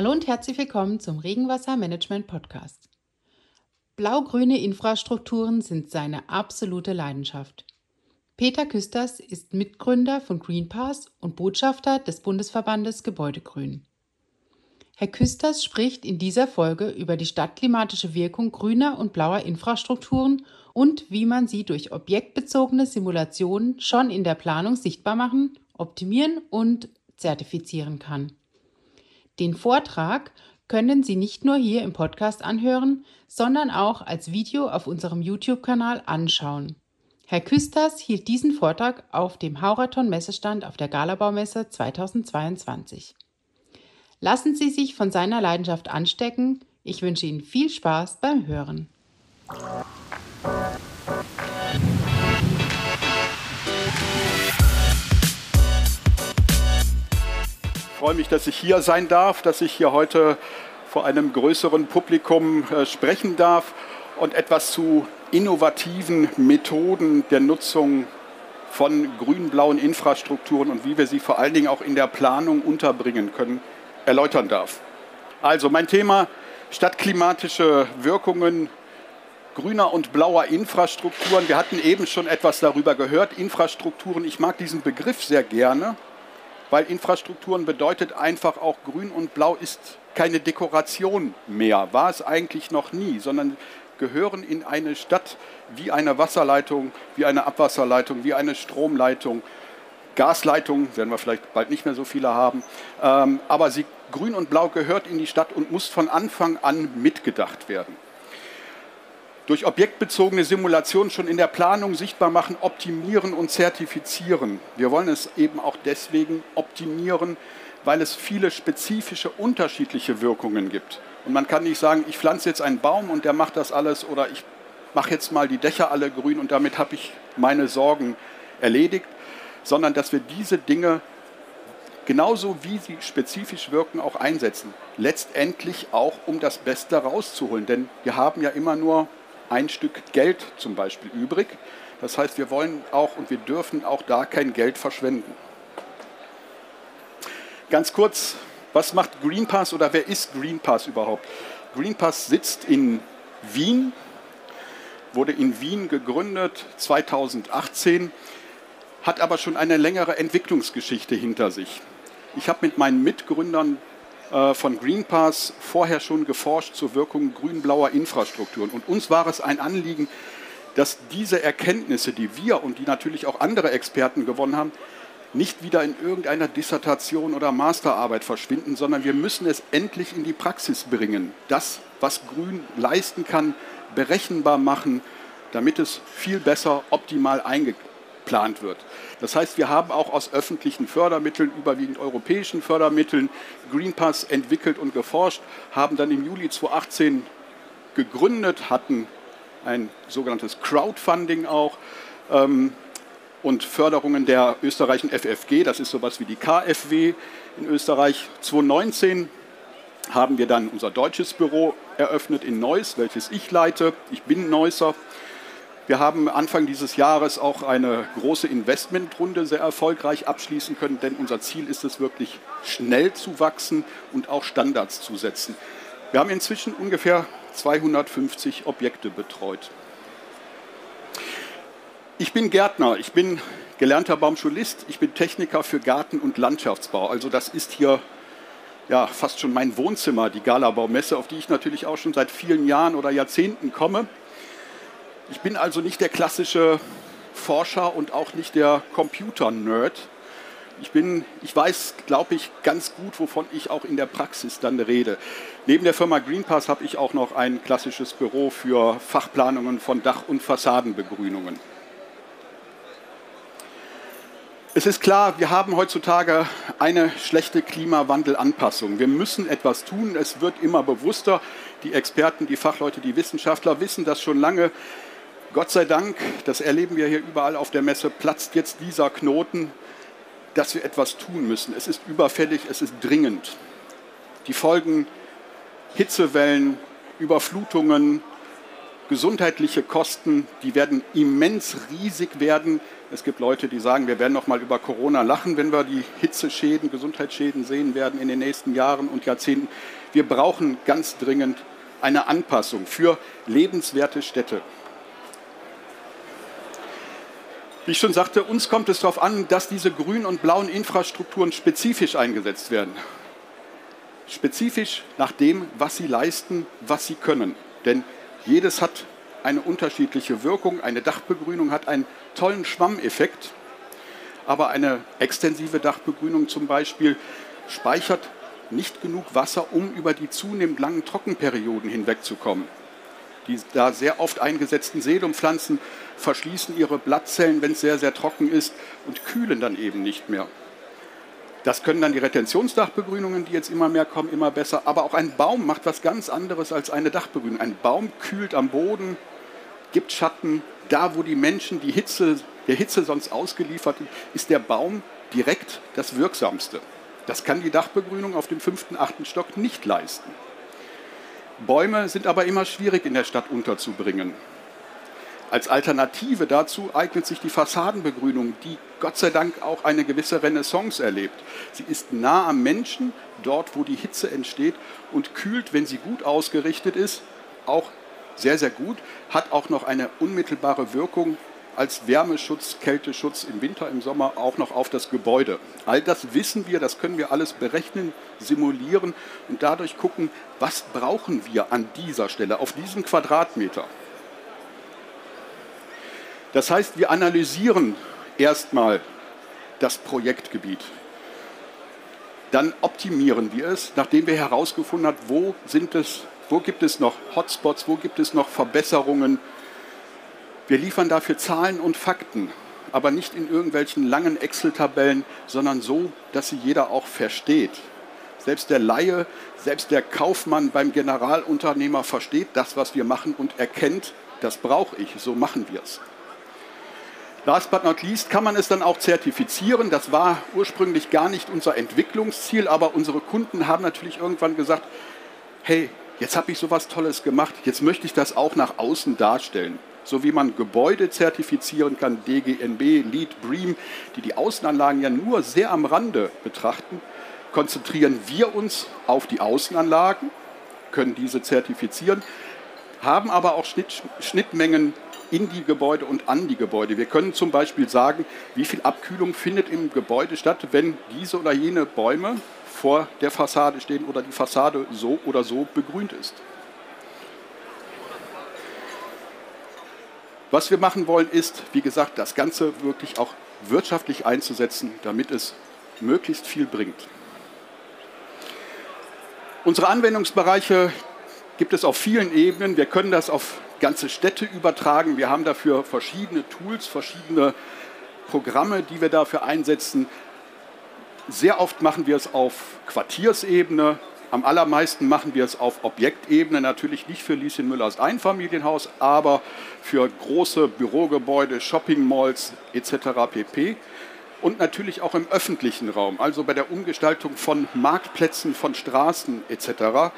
Hallo und herzlich willkommen zum Regenwassermanagement Podcast. Blau-grüne Infrastrukturen sind seine absolute Leidenschaft. Peter Küsters ist Mitgründer von Greenpass und Botschafter des Bundesverbandes Gebäudegrün. Herr Küsters spricht in dieser Folge über die stadtklimatische Wirkung grüner und blauer Infrastrukturen und wie man sie durch objektbezogene Simulationen schon in der Planung sichtbar machen, optimieren und zertifizieren kann. Den Vortrag können Sie nicht nur hier im Podcast anhören, sondern auch als Video auf unserem YouTube-Kanal anschauen. Herr Küsters hielt diesen Vortrag auf dem Hauraton-Messestand auf der Galabaumesse 2022. Lassen Sie sich von seiner Leidenschaft anstecken. Ich wünsche Ihnen viel Spaß beim Hören. Freue mich, dass ich hier sein darf, dass ich hier heute vor einem größeren Publikum äh, sprechen darf und etwas zu innovativen Methoden der Nutzung von grün-blauen Infrastrukturen und wie wir sie vor allen Dingen auch in der Planung unterbringen können, erläutern darf. Also mein Thema stadtklimatische Wirkungen grüner und blauer Infrastrukturen. Wir hatten eben schon etwas darüber gehört. Infrastrukturen, ich mag diesen Begriff sehr gerne, weil Infrastrukturen bedeutet einfach auch grün und blau ist keine Dekoration mehr, war es eigentlich noch nie, sondern gehören in eine Stadt wie eine Wasserleitung, wie eine Abwasserleitung, wie eine Stromleitung, Gasleitung, werden wir vielleicht bald nicht mehr so viele haben, ähm, aber sie, grün und blau gehört in die Stadt und muss von Anfang an mitgedacht werden durch objektbezogene Simulation schon in der Planung sichtbar machen, optimieren und zertifizieren. Wir wollen es eben auch deswegen optimieren, weil es viele spezifische unterschiedliche Wirkungen gibt. Und man kann nicht sagen, ich pflanze jetzt einen Baum und der macht das alles oder ich mache jetzt mal die Dächer alle grün und damit habe ich meine Sorgen erledigt, sondern dass wir diese Dinge genauso wie sie spezifisch wirken, auch einsetzen. Letztendlich auch, um das Beste rauszuholen. Denn wir haben ja immer nur ein Stück Geld zum Beispiel übrig. Das heißt, wir wollen auch und wir dürfen auch da kein Geld verschwenden. Ganz kurz, was macht Greenpass oder wer ist Greenpass überhaupt? Greenpass sitzt in Wien, wurde in Wien gegründet 2018, hat aber schon eine längere Entwicklungsgeschichte hinter sich. Ich habe mit meinen Mitgründern von Greenpass vorher schon geforscht zur Wirkung grün-blauer Infrastrukturen. Und uns war es ein Anliegen, dass diese Erkenntnisse, die wir und die natürlich auch andere Experten gewonnen haben, nicht wieder in irgendeiner Dissertation oder Masterarbeit verschwinden, sondern wir müssen es endlich in die Praxis bringen. Das, was Grün leisten kann, berechenbar machen, damit es viel besser optimal eingeplant wird. Das heißt, wir haben auch aus öffentlichen Fördermitteln, überwiegend europäischen Fördermitteln, Greenpass entwickelt und geforscht, haben dann im Juli 2018 gegründet, hatten ein sogenanntes Crowdfunding auch ähm, und Förderungen der österreichischen FFG, das ist sowas wie die KfW in Österreich. 2019 haben wir dann unser deutsches Büro eröffnet in Neuss, welches ich leite. Ich bin Neusser wir haben Anfang dieses Jahres auch eine große Investmentrunde sehr erfolgreich abschließen können, denn unser Ziel ist es wirklich schnell zu wachsen und auch Standards zu setzen. Wir haben inzwischen ungefähr 250 Objekte betreut. Ich bin Gärtner, ich bin gelernter Baumschulist, ich bin Techniker für Garten- und Landschaftsbau. Also das ist hier ja, fast schon mein Wohnzimmer, die Galabaumesse, auf die ich natürlich auch schon seit vielen Jahren oder Jahrzehnten komme. Ich bin also nicht der klassische Forscher und auch nicht der Computer-Nerd. Ich, bin, ich weiß, glaube ich, ganz gut, wovon ich auch in der Praxis dann rede. Neben der Firma Greenpass habe ich auch noch ein klassisches Büro für Fachplanungen von Dach- und Fassadenbegrünungen. Es ist klar, wir haben heutzutage eine schlechte Klimawandelanpassung. Wir müssen etwas tun. Es wird immer bewusster. Die Experten, die Fachleute, die Wissenschaftler wissen das schon lange. Gott sei Dank, das erleben wir hier überall auf der Messe, platzt jetzt dieser Knoten, dass wir etwas tun müssen. Es ist überfällig, es ist dringend. Die Folgen Hitzewellen, Überflutungen, gesundheitliche Kosten, die werden immens riesig werden. Es gibt Leute, die sagen, wir werden noch mal über Corona lachen, wenn wir die Hitzeschäden, Gesundheitsschäden sehen werden in den nächsten Jahren und Jahrzehnten. Wir brauchen ganz dringend eine Anpassung für lebenswerte Städte. Wie ich schon sagte, uns kommt es darauf an, dass diese grünen und blauen Infrastrukturen spezifisch eingesetzt werden. Spezifisch nach dem, was sie leisten, was sie können. Denn jedes hat eine unterschiedliche Wirkung. Eine Dachbegrünung hat einen tollen Schwammeffekt, aber eine extensive Dachbegrünung zum Beispiel speichert nicht genug Wasser, um über die zunehmend langen Trockenperioden hinwegzukommen. Die da sehr oft eingesetzten Sedumpflanzen verschließen ihre Blattzellen, wenn es sehr, sehr trocken ist und kühlen dann eben nicht mehr. Das können dann die Retentionsdachbegrünungen, die jetzt immer mehr kommen, immer besser. Aber auch ein Baum macht was ganz anderes als eine Dachbegrünung. Ein Baum kühlt am Boden, gibt Schatten. Da, wo die Menschen die Hitze, der Hitze sonst ausgeliefert sind, ist der Baum direkt das Wirksamste. Das kann die Dachbegrünung auf dem fünften, achten Stock nicht leisten. Bäume sind aber immer schwierig in der Stadt unterzubringen. Als Alternative dazu eignet sich die Fassadenbegrünung, die Gott sei Dank auch eine gewisse Renaissance erlebt. Sie ist nah am Menschen, dort wo die Hitze entsteht und kühlt, wenn sie gut ausgerichtet ist, auch sehr, sehr gut, hat auch noch eine unmittelbare Wirkung als Wärmeschutz, Kälteschutz im Winter, im Sommer auch noch auf das Gebäude. All das wissen wir, das können wir alles berechnen, simulieren und dadurch gucken, was brauchen wir an dieser Stelle, auf diesem Quadratmeter. Das heißt, wir analysieren erstmal das Projektgebiet. Dann optimieren wir es, nachdem wir herausgefunden haben, wo, sind es, wo gibt es noch Hotspots, wo gibt es noch Verbesserungen. Wir liefern dafür Zahlen und Fakten, aber nicht in irgendwelchen langen Excel-Tabellen, sondern so, dass sie jeder auch versteht. Selbst der Laie, selbst der Kaufmann beim Generalunternehmer versteht das, was wir machen und erkennt, das brauche ich, so machen wir es. Last but not least kann man es dann auch zertifizieren. Das war ursprünglich gar nicht unser Entwicklungsziel, aber unsere Kunden haben natürlich irgendwann gesagt, hey, jetzt habe ich sowas Tolles gemacht, jetzt möchte ich das auch nach außen darstellen. So wie man Gebäude zertifizieren kann, DGNB, LEED, BREEAM, die die Außenanlagen ja nur sehr am Rande betrachten, konzentrieren wir uns auf die Außenanlagen, können diese zertifizieren, haben aber auch Schnittmengen in die Gebäude und an die Gebäude. Wir können zum Beispiel sagen, wie viel Abkühlung findet im Gebäude statt, wenn diese oder jene Bäume vor der Fassade stehen oder die Fassade so oder so begrünt ist. Was wir machen wollen, ist, wie gesagt, das Ganze wirklich auch wirtschaftlich einzusetzen, damit es möglichst viel bringt. Unsere Anwendungsbereiche gibt es auf vielen Ebenen. Wir können das auf ganze Städte übertragen. Wir haben dafür verschiedene Tools, verschiedene Programme, die wir dafür einsetzen. Sehr oft machen wir es auf Quartiersebene. Am allermeisten machen wir es auf Objektebene, natürlich nicht für Lieschen Müllers Einfamilienhaus, aber für große Bürogebäude, Shoppingmalls etc. pp. Und natürlich auch im öffentlichen Raum, also bei der Umgestaltung von Marktplätzen, von Straßen etc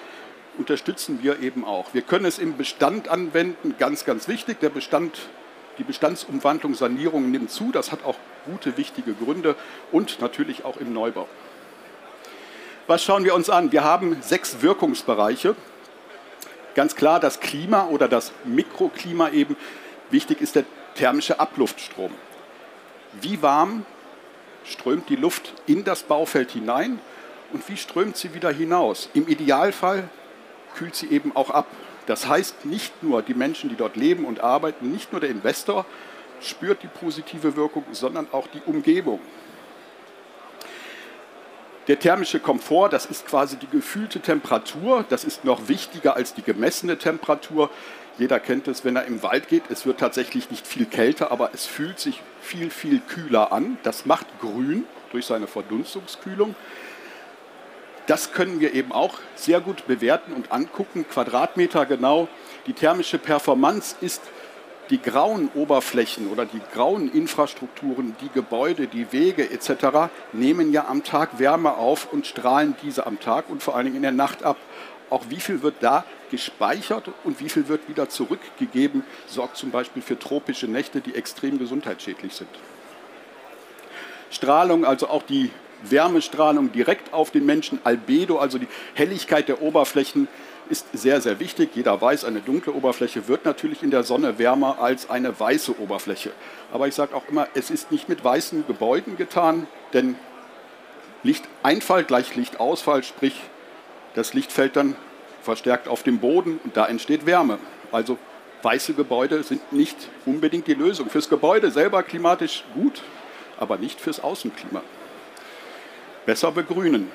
unterstützen wir eben auch. Wir können es im Bestand anwenden, ganz, ganz wichtig. Der Bestand, die Bestandsumwandlung, Sanierung nimmt zu. Das hat auch gute, wichtige Gründe und natürlich auch im Neubau. Was schauen wir uns an? Wir haben sechs Wirkungsbereiche. Ganz klar das Klima oder das Mikroklima eben. Wichtig ist der thermische Abluftstrom. Wie warm strömt die Luft in das Baufeld hinein und wie strömt sie wieder hinaus? Im Idealfall kühlt sie eben auch ab. Das heißt, nicht nur die Menschen, die dort leben und arbeiten, nicht nur der Investor spürt die positive Wirkung, sondern auch die Umgebung. Der thermische Komfort, das ist quasi die gefühlte Temperatur, das ist noch wichtiger als die gemessene Temperatur. Jeder kennt es, wenn er im Wald geht, es wird tatsächlich nicht viel kälter, aber es fühlt sich viel, viel kühler an. Das macht grün durch seine Verdunstungskühlung. Das können wir eben auch sehr gut bewerten und angucken, Quadratmeter genau. Die thermische Performance ist die grauen Oberflächen oder die grauen Infrastrukturen, die Gebäude, die Wege etc. nehmen ja am Tag Wärme auf und strahlen diese am Tag und vor allen Dingen in der Nacht ab. auch wie viel wird da gespeichert und wie viel wird wieder zurückgegeben, sorgt zum Beispiel für tropische Nächte, die extrem gesundheitsschädlich sind. Strahlung, also auch die Wärmestrahlung direkt auf den Menschen, Albedo, also die Helligkeit der Oberflächen, ist sehr, sehr wichtig. Jeder weiß, eine dunkle Oberfläche wird natürlich in der Sonne wärmer als eine weiße Oberfläche. Aber ich sage auch immer, es ist nicht mit weißen Gebäuden getan, denn Lichteinfall gleich Lichtausfall, sprich das Licht fällt dann verstärkt auf den Boden und da entsteht Wärme. Also weiße Gebäude sind nicht unbedingt die Lösung. Fürs Gebäude selber klimatisch gut, aber nicht fürs Außenklima. Besser begrünen.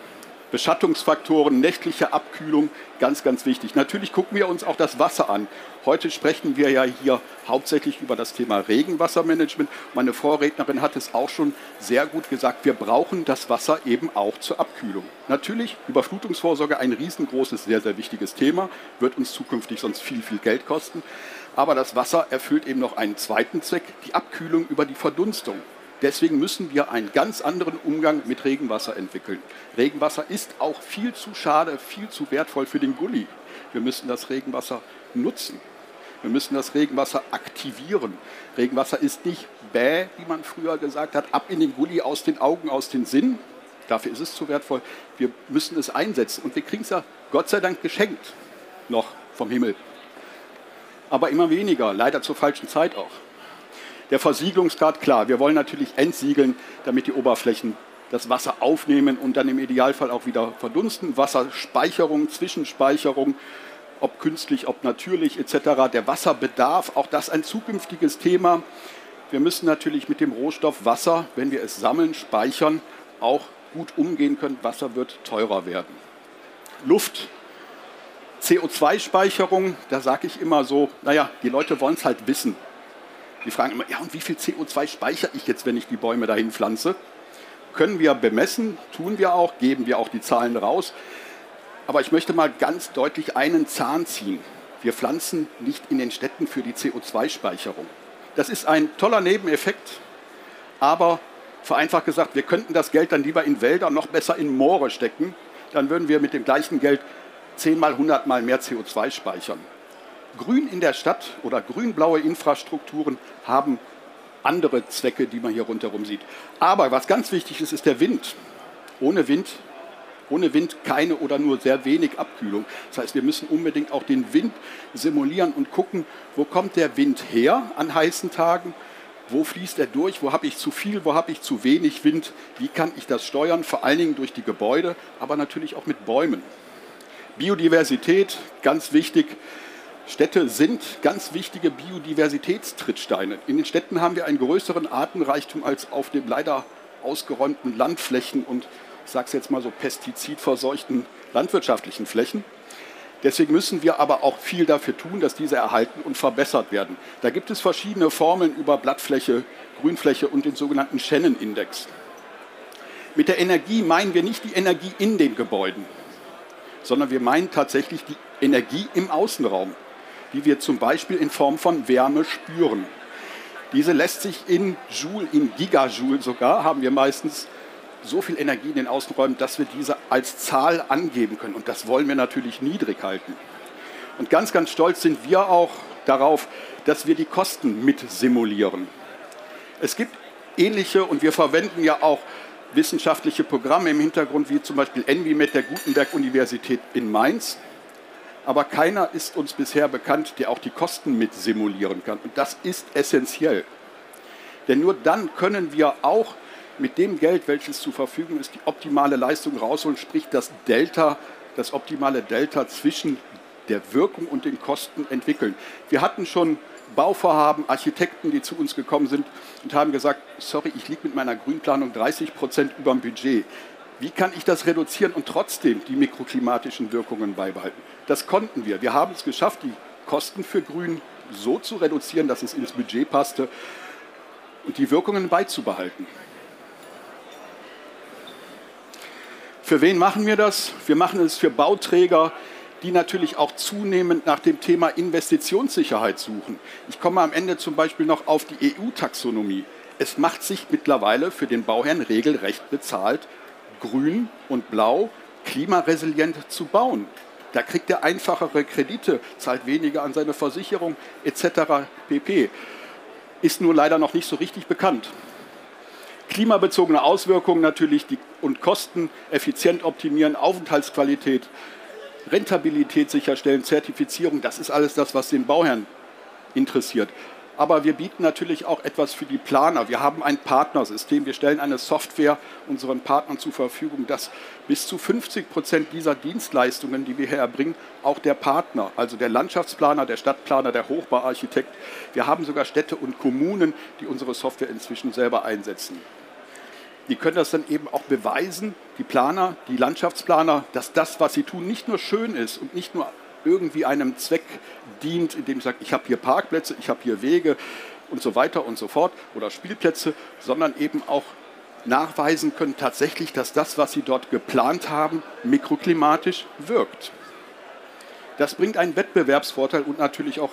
Beschattungsfaktoren, nächtliche Abkühlung, ganz, ganz wichtig. Natürlich gucken wir uns auch das Wasser an. Heute sprechen wir ja hier hauptsächlich über das Thema Regenwassermanagement. Meine Vorrednerin hat es auch schon sehr gut gesagt. Wir brauchen das Wasser eben auch zur Abkühlung. Natürlich Überflutungsvorsorge ein riesengroßes, sehr, sehr wichtiges Thema, wird uns zukünftig sonst viel, viel Geld kosten. Aber das Wasser erfüllt eben noch einen zweiten Zweck, die Abkühlung über die Verdunstung. Deswegen müssen wir einen ganz anderen Umgang mit Regenwasser entwickeln. Regenwasser ist auch viel zu schade, viel zu wertvoll für den Gully. Wir müssen das Regenwasser nutzen. Wir müssen das Regenwasser aktivieren. Regenwasser ist nicht bäh, wie man früher gesagt hat, ab in den Gully, aus den Augen, aus den Sinn. Dafür ist es zu wertvoll. Wir müssen es einsetzen. Und wir kriegen es ja Gott sei Dank geschenkt. Noch vom Himmel. Aber immer weniger, leider zur falschen Zeit auch. Der Versiegelungsgrad, klar, wir wollen natürlich entsiegeln, damit die Oberflächen das Wasser aufnehmen und dann im Idealfall auch wieder verdunsten. Wasserspeicherung, Zwischenspeicherung, ob künstlich, ob natürlich etc. Der Wasserbedarf, auch das ein zukünftiges Thema. Wir müssen natürlich mit dem Rohstoff Wasser, wenn wir es sammeln, speichern, auch gut umgehen können. Wasser wird teurer werden. Luft, CO2-Speicherung, da sage ich immer so, naja, die Leute wollen es halt wissen. Die fragen immer, ja, und wie viel CO2 speichere ich jetzt, wenn ich die Bäume dahin pflanze? Können wir bemessen, tun wir auch, geben wir auch die Zahlen raus. Aber ich möchte mal ganz deutlich einen Zahn ziehen. Wir pflanzen nicht in den Städten für die CO2-Speicherung. Das ist ein toller Nebeneffekt, aber vereinfacht gesagt, wir könnten das Geld dann lieber in Wälder, noch besser in Moore stecken. Dann würden wir mit dem gleichen Geld zehnmal, hundertmal mehr CO2 speichern. Grün in der Stadt oder grün-blaue Infrastrukturen haben andere Zwecke, die man hier rundherum sieht. Aber was ganz wichtig ist, ist der Wind. Ohne Wind, ohne Wind keine oder nur sehr wenig Abkühlung. Das heißt, wir müssen unbedingt auch den Wind simulieren und gucken, wo kommt der Wind her an heißen Tagen, wo fließt er durch, wo habe ich zu viel, wo habe ich zu wenig Wind, wie kann ich das steuern, vor allen Dingen durch die Gebäude, aber natürlich auch mit Bäumen. Biodiversität, ganz wichtig. Städte sind ganz wichtige Biodiversitätstrittsteine. In den Städten haben wir einen größeren Artenreichtum als auf den leider ausgeräumten Landflächen und ich sage es jetzt mal so pestizidverseuchten landwirtschaftlichen Flächen. Deswegen müssen wir aber auch viel dafür tun, dass diese erhalten und verbessert werden. Da gibt es verschiedene Formeln über Blattfläche, Grünfläche und den sogenannten Shannon-Index. Mit der Energie meinen wir nicht die Energie in den Gebäuden, sondern wir meinen tatsächlich die Energie im Außenraum die wir zum Beispiel in Form von Wärme spüren. Diese lässt sich in Joule, in Gigajoule sogar, haben wir meistens so viel Energie in den Außenräumen, dass wir diese als Zahl angeben können. Und das wollen wir natürlich niedrig halten. Und ganz, ganz stolz sind wir auch darauf, dass wir die Kosten mit simulieren. Es gibt ähnliche und wir verwenden ja auch wissenschaftliche Programme im Hintergrund, wie zum Beispiel ENVIMET der Gutenberg-Universität in Mainz aber keiner ist uns bisher bekannt, der auch die Kosten mit simulieren kann. Und das ist essentiell. Denn nur dann können wir auch mit dem Geld, welches zur Verfügung ist, die optimale Leistung rausholen, sprich das Delta, das optimale Delta zwischen der Wirkung und den Kosten entwickeln. Wir hatten schon Bauvorhaben, Architekten, die zu uns gekommen sind und haben gesagt, sorry, ich liege mit meiner Grünplanung 30 Prozent über dem Budget. Wie kann ich das reduzieren und trotzdem die mikroklimatischen Wirkungen beibehalten? Das konnten wir. Wir haben es geschafft, die Kosten für Grün so zu reduzieren, dass es ins Budget passte und die Wirkungen beizubehalten. Für wen machen wir das? Wir machen es für Bauträger, die natürlich auch zunehmend nach dem Thema Investitionssicherheit suchen. Ich komme am Ende zum Beispiel noch auf die EU-Taxonomie. Es macht sich mittlerweile für den Bauherrn regelrecht bezahlt, grün und blau klimaresilient zu bauen. Da kriegt er einfachere Kredite, zahlt weniger an seine Versicherung etc. pp. Ist nur leider noch nicht so richtig bekannt. Klimabezogene Auswirkungen natürlich die, und Kosten effizient optimieren, Aufenthaltsqualität, Rentabilität sicherstellen, Zertifizierung, das ist alles das, was den Bauherrn interessiert. Aber wir bieten natürlich auch etwas für die Planer. Wir haben ein Partnersystem. Wir stellen eine Software unseren Partnern zur Verfügung, dass bis zu 50 Prozent dieser Dienstleistungen, die wir hier erbringen, auch der Partner, also der Landschaftsplaner, der Stadtplaner, der Hochbauarchitekt, wir haben sogar Städte und Kommunen, die unsere Software inzwischen selber einsetzen. Die können das dann eben auch beweisen, die Planer, die Landschaftsplaner, dass das, was sie tun, nicht nur schön ist und nicht nur irgendwie einem Zweck dient, indem ich sage, ich habe hier Parkplätze, ich habe hier Wege und so weiter und so fort oder Spielplätze, sondern eben auch nachweisen können tatsächlich, dass das, was sie dort geplant haben, mikroklimatisch wirkt. Das bringt einen Wettbewerbsvorteil und natürlich auch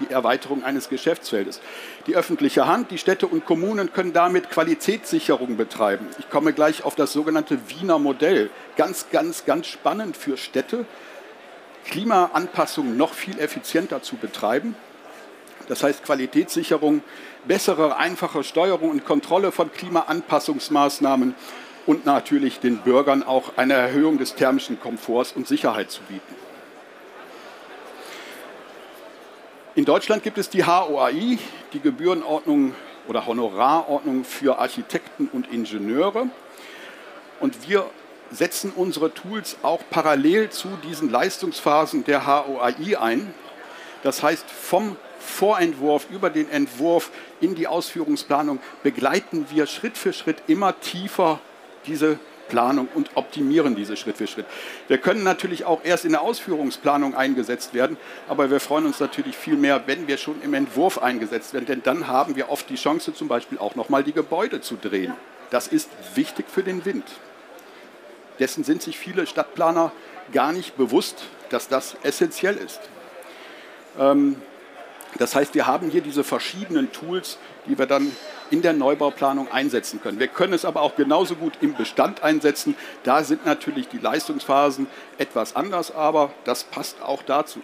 die Erweiterung eines Geschäftsfeldes. Die öffentliche Hand, die Städte und Kommunen können damit Qualitätssicherung betreiben. Ich komme gleich auf das sogenannte Wiener Modell. Ganz, ganz, ganz spannend für Städte, Klimaanpassung noch viel effizienter zu betreiben. Das heißt Qualitätssicherung, bessere, einfache Steuerung und Kontrolle von Klimaanpassungsmaßnahmen und natürlich den Bürgern auch eine Erhöhung des thermischen Komforts und Sicherheit zu bieten. In Deutschland gibt es die HOAI, die Gebührenordnung oder Honorarordnung für Architekten und Ingenieure. Und wir setzen unsere Tools auch parallel zu diesen Leistungsphasen der HOAI ein. Das heißt, vom Vorentwurf über den Entwurf in die Ausführungsplanung begleiten wir Schritt für Schritt immer tiefer diese Planung und optimieren diese Schritt für Schritt. Wir können natürlich auch erst in der Ausführungsplanung eingesetzt werden, aber wir freuen uns natürlich viel mehr, wenn wir schon im Entwurf eingesetzt werden, denn dann haben wir oft die Chance, zum Beispiel auch nochmal die Gebäude zu drehen. Das ist wichtig für den Wind. Dessen sind sich viele Stadtplaner gar nicht bewusst, dass das essentiell ist. Ähm, das heißt, wir haben hier diese verschiedenen Tools, die wir dann in der Neubauplanung einsetzen können. Wir können es aber auch genauso gut im Bestand einsetzen. Da sind natürlich die Leistungsphasen etwas anders, aber das passt auch dazu.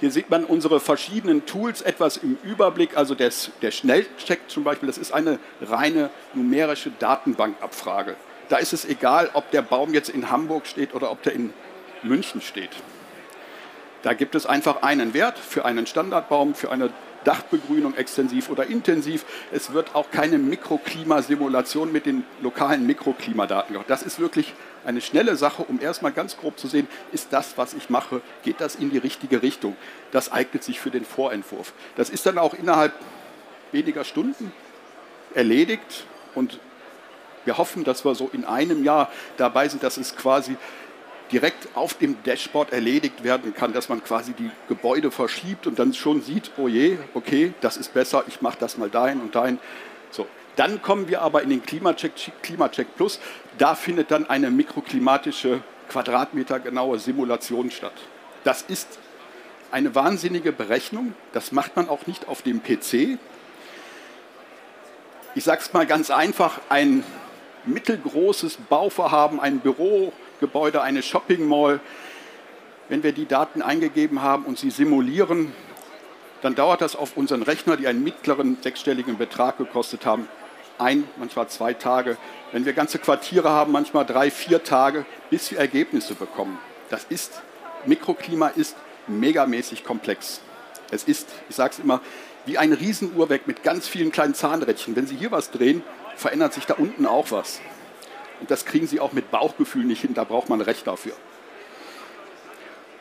Hier sieht man unsere verschiedenen Tools etwas im Überblick. Also der, der Schnellcheck zum Beispiel, das ist eine reine numerische Datenbankabfrage. Da ist es egal, ob der Baum jetzt in Hamburg steht oder ob der in München steht. Da gibt es einfach einen Wert für einen Standardbaum, für eine Dachbegrünung extensiv oder intensiv. Es wird auch keine Mikroklimasimulation mit den lokalen Mikroklimadaten gemacht. Das ist wirklich eine schnelle Sache, um erstmal ganz grob zu sehen, ist das, was ich mache, geht das in die richtige Richtung. Das eignet sich für den Vorentwurf. Das ist dann auch innerhalb weniger Stunden erledigt und wir hoffen, dass wir so in einem Jahr dabei sind, dass es quasi direkt auf dem Dashboard erledigt werden kann, dass man quasi die Gebäude verschiebt und dann schon sieht, oh je, okay, das ist besser, ich mache das mal dahin und dahin. So. Dann kommen wir aber in den Klimacheck, Klimacheck Plus. Da findet dann eine mikroklimatische, quadratmetergenaue Simulation statt. Das ist eine wahnsinnige Berechnung. Das macht man auch nicht auf dem PC. Ich sage es mal ganz einfach, ein mittelgroßes Bauvorhaben, ein Bürogebäude, eine Shopping Mall, wenn wir die Daten eingegeben haben und sie simulieren, dann dauert das auf unseren Rechner, die einen mittleren sechsstelligen Betrag gekostet haben, ein, manchmal zwei Tage. Wenn wir ganze Quartiere haben, manchmal drei, vier Tage, bis wir Ergebnisse bekommen. Das ist, Mikroklima ist megamäßig komplex. Es ist, ich sage es immer, wie ein Riesenuhrwerk mit ganz vielen kleinen Zahnrädchen. Wenn Sie hier was drehen, verändert sich da unten auch was. Und das kriegen sie auch mit Bauchgefühl nicht hin, da braucht man Recht dafür.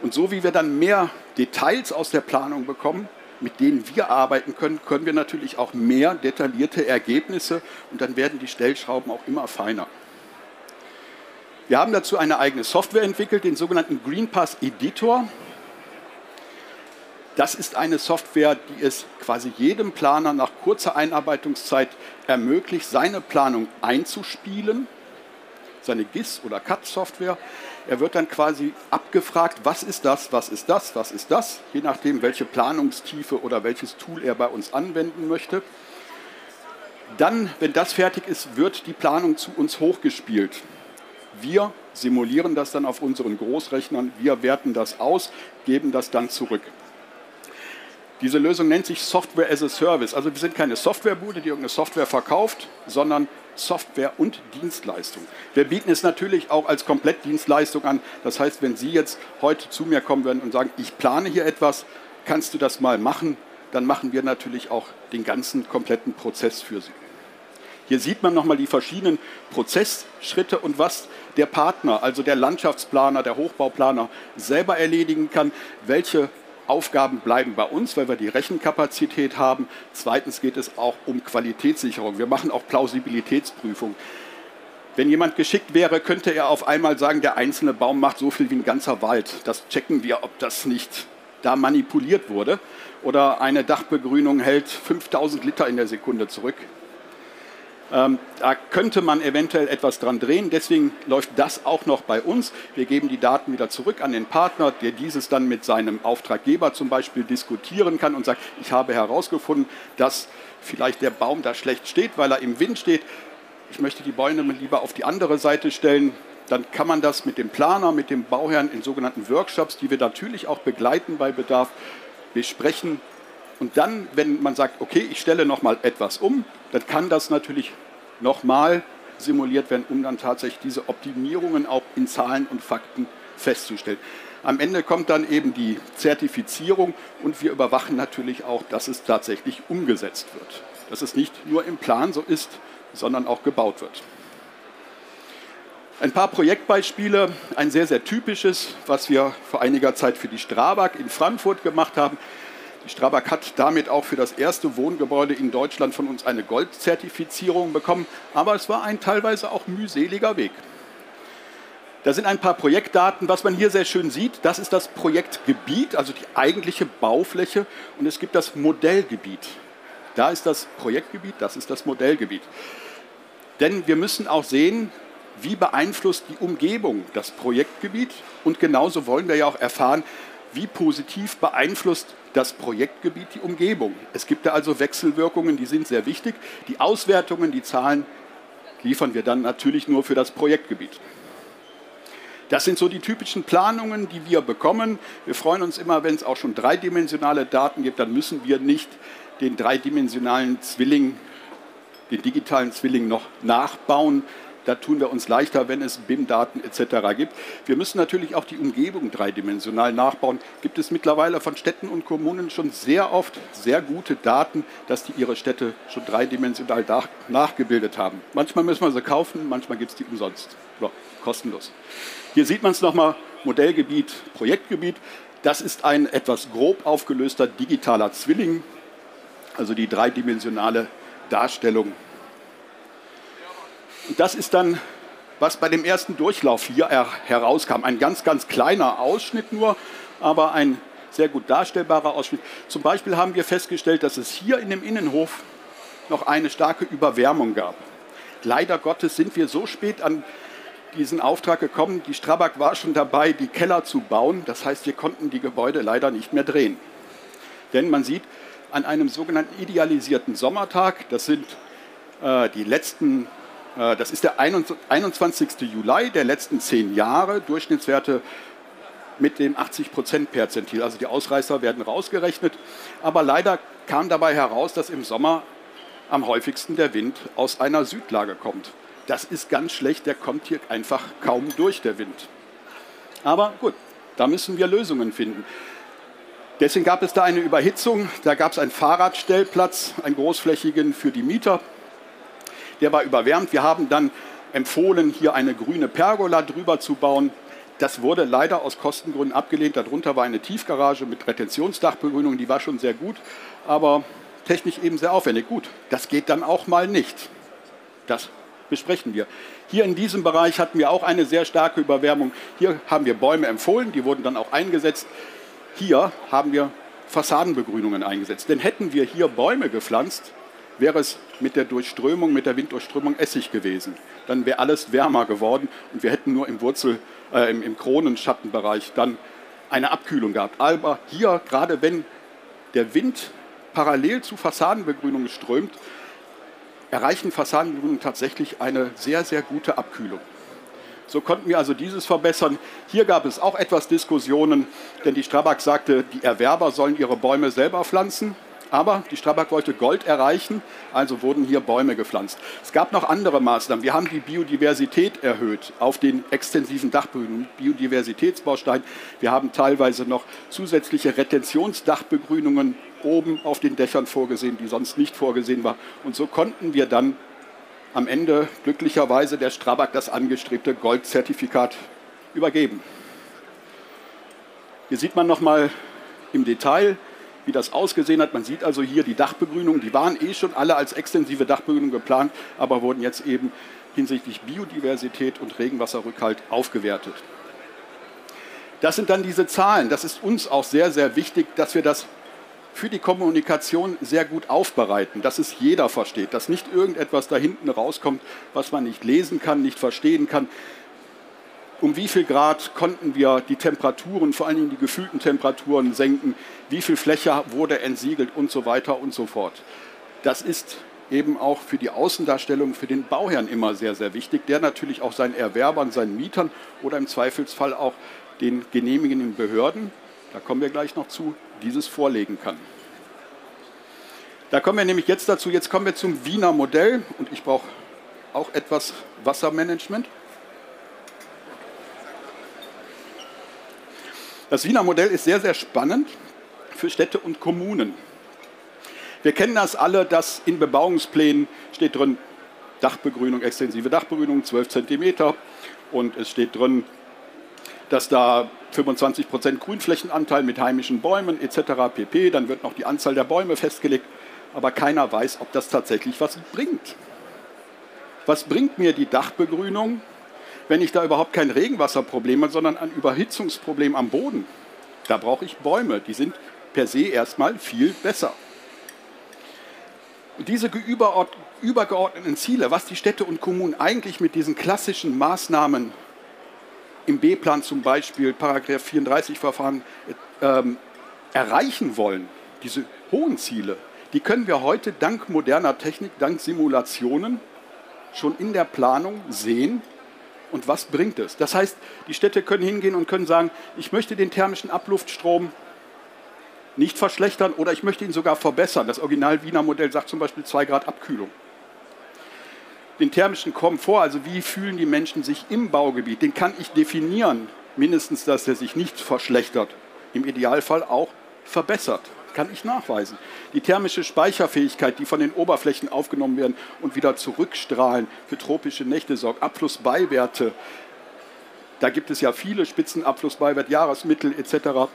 Und so wie wir dann mehr Details aus der Planung bekommen, mit denen wir arbeiten können, können wir natürlich auch mehr detaillierte Ergebnisse und dann werden die Stellschrauben auch immer feiner. Wir haben dazu eine eigene Software entwickelt, den sogenannten GreenPass Editor. Das ist eine Software, die es quasi jedem Planer nach kurzer Einarbeitungszeit ermöglicht, seine Planung einzuspielen, seine GIS- oder CAD-Software. Er wird dann quasi abgefragt, was ist das, was ist das, was ist das, je nachdem, welche Planungstiefe oder welches Tool er bei uns anwenden möchte. Dann, wenn das fertig ist, wird die Planung zu uns hochgespielt. Wir simulieren das dann auf unseren Großrechnern, wir werten das aus, geben das dann zurück. Diese Lösung nennt sich Software as a Service. Also wir sind keine Softwarebude, die irgendeine Software verkauft, sondern Software und Dienstleistung. Wir bieten es natürlich auch als Komplettdienstleistung an. Das heißt, wenn Sie jetzt heute zu mir kommen würden und sagen, ich plane hier etwas, kannst du das mal machen, dann machen wir natürlich auch den ganzen kompletten Prozess für Sie. Hier sieht man nochmal die verschiedenen Prozessschritte und was der Partner, also der Landschaftsplaner, der Hochbauplaner selber erledigen kann, welche Aufgaben bleiben bei uns, weil wir die Rechenkapazität haben. Zweitens geht es auch um Qualitätssicherung. Wir machen auch Plausibilitätsprüfung. Wenn jemand geschickt wäre, könnte er auf einmal sagen, der einzelne Baum macht so viel wie ein ganzer Wald. Das checken wir, ob das nicht da manipuliert wurde. Oder eine Dachbegrünung hält 5000 Liter in der Sekunde zurück. Ähm, da könnte man eventuell etwas dran drehen. Deswegen läuft das auch noch bei uns. Wir geben die Daten wieder zurück an den Partner, der dieses dann mit seinem Auftraggeber zum Beispiel diskutieren kann und sagt, ich habe herausgefunden, dass vielleicht der Baum da schlecht steht, weil er im Wind steht. Ich möchte die Bäume lieber auf die andere Seite stellen. Dann kann man das mit dem Planer, mit dem Bauherrn in sogenannten Workshops, die wir natürlich auch begleiten bei Bedarf, besprechen und dann, wenn man sagt, okay, ich stelle noch mal etwas um, dann kann das natürlich nochmal simuliert werden, um dann tatsächlich diese Optimierungen auch in Zahlen und Fakten festzustellen. Am Ende kommt dann eben die Zertifizierung und wir überwachen natürlich auch, dass es tatsächlich umgesetzt wird. Dass es nicht nur im Plan so ist, sondern auch gebaut wird. Ein paar Projektbeispiele, ein sehr, sehr typisches, was wir vor einiger Zeit für die Strabag in Frankfurt gemacht haben. Strabag hat damit auch für das erste Wohngebäude in Deutschland von uns eine Goldzertifizierung bekommen, aber es war ein teilweise auch mühseliger Weg. Da sind ein paar Projektdaten. Was man hier sehr schön sieht, das ist das Projektgebiet, also die eigentliche Baufläche. Und es gibt das Modellgebiet. Da ist das Projektgebiet, das ist das Modellgebiet. Denn wir müssen auch sehen, wie beeinflusst die Umgebung das Projektgebiet. Und genauso wollen wir ja auch erfahren, wie positiv beeinflusst das Projektgebiet die Umgebung. Es gibt da also Wechselwirkungen, die sind sehr wichtig. Die Auswertungen, die Zahlen liefern wir dann natürlich nur für das Projektgebiet. Das sind so die typischen Planungen, die wir bekommen. Wir freuen uns immer, wenn es auch schon dreidimensionale Daten gibt, dann müssen wir nicht den dreidimensionalen Zwilling, den digitalen Zwilling noch nachbauen, da tun wir uns leichter, wenn es BIM-Daten etc. gibt. Wir müssen natürlich auch die Umgebung dreidimensional nachbauen. Gibt es mittlerweile von Städten und Kommunen schon sehr oft sehr gute Daten, dass die ihre Städte schon dreidimensional nachgebildet haben. Manchmal müssen wir sie kaufen, manchmal gibt es die umsonst, ja, kostenlos. Hier sieht man es nochmal, Modellgebiet, Projektgebiet. Das ist ein etwas grob aufgelöster digitaler Zwilling, also die dreidimensionale Darstellung das ist dann, was bei dem ersten Durchlauf hier herauskam. Ein ganz, ganz kleiner Ausschnitt nur, aber ein sehr gut darstellbarer Ausschnitt. Zum Beispiel haben wir festgestellt, dass es hier in dem Innenhof noch eine starke Überwärmung gab. Leider Gottes sind wir so spät an diesen Auftrag gekommen. Die Strabag war schon dabei, die Keller zu bauen. Das heißt, wir konnten die Gebäude leider nicht mehr drehen. Denn man sieht, an einem sogenannten idealisierten Sommertag, das sind äh, die letzten das ist der 21. Juli der letzten zehn Jahre, Durchschnittswerte mit dem 80%-Perzentil. Also die Ausreißer werden rausgerechnet. Aber leider kam dabei heraus, dass im Sommer am häufigsten der Wind aus einer Südlage kommt. Das ist ganz schlecht, der kommt hier einfach kaum durch, der Wind. Aber gut, da müssen wir Lösungen finden. Deswegen gab es da eine Überhitzung, da gab es einen Fahrradstellplatz, einen großflächigen für die Mieter der war überwärmt. Wir haben dann empfohlen, hier eine grüne Pergola drüber zu bauen. Das wurde leider aus Kostengründen abgelehnt. Darunter war eine Tiefgarage mit Retentionsdachbegrünung, die war schon sehr gut, aber technisch eben sehr aufwendig. Gut, das geht dann auch mal nicht. Das besprechen wir. Hier in diesem Bereich hatten wir auch eine sehr starke Überwärmung. Hier haben wir Bäume empfohlen, die wurden dann auch eingesetzt. Hier haben wir Fassadenbegrünungen eingesetzt. Denn hätten wir hier Bäume gepflanzt, wäre es mit der Durchströmung, mit der Winddurchströmung Essig gewesen. Dann wäre alles wärmer geworden und wir hätten nur im Wurzel, äh, im, im Kronenschattenbereich dann eine Abkühlung gehabt. Aber hier, gerade wenn der Wind parallel zu Fassadenbegrünung strömt, erreichen Fassadenbegrünungen tatsächlich eine sehr, sehr gute Abkühlung. So konnten wir also dieses verbessern. Hier gab es auch etwas Diskussionen, denn die Strabag sagte, die Erwerber sollen ihre Bäume selber pflanzen. Aber die Strabag wollte Gold erreichen, also wurden hier Bäume gepflanzt. Es gab noch andere Maßnahmen. Wir haben die Biodiversität erhöht auf den extensiven Dachböden, Biodiversitätsbaustein. Wir haben teilweise noch zusätzliche Retentionsdachbegrünungen oben auf den Dächern vorgesehen, die sonst nicht vorgesehen war. Und so konnten wir dann am Ende glücklicherweise der Strabag das angestrebte Goldzertifikat übergeben. Hier sieht man nochmal im Detail, wie das ausgesehen hat. Man sieht also hier die Dachbegrünung, die waren eh schon alle als extensive Dachbegrünung geplant, aber wurden jetzt eben hinsichtlich Biodiversität und Regenwasserrückhalt aufgewertet. Das sind dann diese Zahlen. Das ist uns auch sehr, sehr wichtig, dass wir das für die Kommunikation sehr gut aufbereiten, dass es jeder versteht, dass nicht irgendetwas da hinten rauskommt, was man nicht lesen kann, nicht verstehen kann. Um wie viel Grad konnten wir die Temperaturen, vor allem die gefühlten Temperaturen senken? Wie viel Fläche wurde entsiegelt und so weiter und so fort? Das ist eben auch für die Außendarstellung für den Bauherrn immer sehr, sehr wichtig, der natürlich auch seinen Erwerbern, seinen Mietern oder im Zweifelsfall auch den genehmigenden Behörden, da kommen wir gleich noch zu, dieses vorlegen kann. Da kommen wir nämlich jetzt dazu, jetzt kommen wir zum Wiener Modell und ich brauche auch etwas Wassermanagement. Das Wiener Modell ist sehr, sehr spannend für Städte und Kommunen. Wir kennen das alle, dass in Bebauungsplänen steht drin Dachbegrünung, extensive Dachbegrünung, 12 cm und es steht drin, dass da 25 Prozent Grünflächenanteil mit heimischen Bäumen etc. pp. Dann wird noch die Anzahl der Bäume festgelegt, aber keiner weiß, ob das tatsächlich was bringt. Was bringt mir die Dachbegrünung, wenn ich da überhaupt kein Regenwasserproblem habe, sondern ein Überhitzungsproblem am Boden? Da brauche ich Bäume, die sind per se erstmal viel besser. Und diese übergeordneten Ziele, was die Städte und Kommunen eigentlich mit diesen klassischen Maßnahmen im B-Plan zum Beispiel, Paragraph 34 Verfahren, ähm, erreichen wollen, diese hohen Ziele, die können wir heute dank moderner Technik, dank Simulationen schon in der Planung sehen. Und was bringt es? Das heißt, die Städte können hingehen und können sagen, ich möchte den thermischen Abluftstrom nicht verschlechtern oder ich möchte ihn sogar verbessern. Das Original Wiener Modell sagt zum Beispiel 2 Grad Abkühlung. Den thermischen Komfort, also wie fühlen die Menschen sich im Baugebiet, den kann ich definieren, mindestens, dass er sich nicht verschlechtert, im Idealfall auch verbessert, kann ich nachweisen. Die thermische Speicherfähigkeit, die von den Oberflächen aufgenommen werden und wieder zurückstrahlen, für tropische Nächte sorgt, Abflussbeiwerte, da gibt es ja viele Spitzenabflussbeiwerte, Jahresmittel etc.,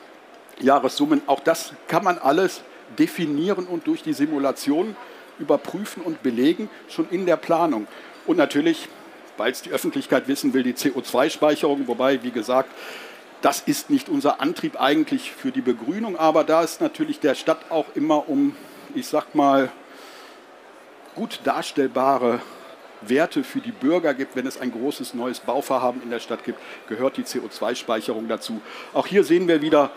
Jahressummen, auch das kann man alles definieren und durch die Simulation überprüfen und belegen, schon in der Planung. Und natürlich, weil es die Öffentlichkeit wissen will, die CO2-Speicherung, wobei, wie gesagt, das ist nicht unser Antrieb eigentlich für die Begrünung, aber da ist natürlich der Stadt auch immer um, ich sag mal, gut darstellbare Werte für die Bürger gibt, wenn es ein großes neues Bauvorhaben in der Stadt gibt, gehört die CO2-Speicherung dazu. Auch hier sehen wir wieder,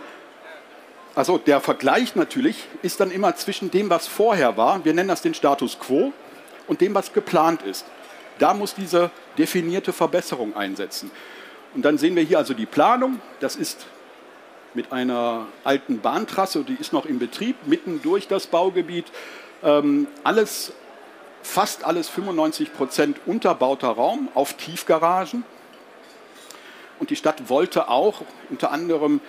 also der Vergleich natürlich ist dann immer zwischen dem, was vorher war, wir nennen das den Status quo, und dem, was geplant ist. Da muss diese definierte Verbesserung einsetzen. Und dann sehen wir hier also die Planung. Das ist mit einer alten Bahntrasse, die ist noch in Betrieb, mitten durch das Baugebiet. Ähm, alles, fast alles 95 Prozent unterbauter Raum auf Tiefgaragen. Und die Stadt wollte auch unter anderem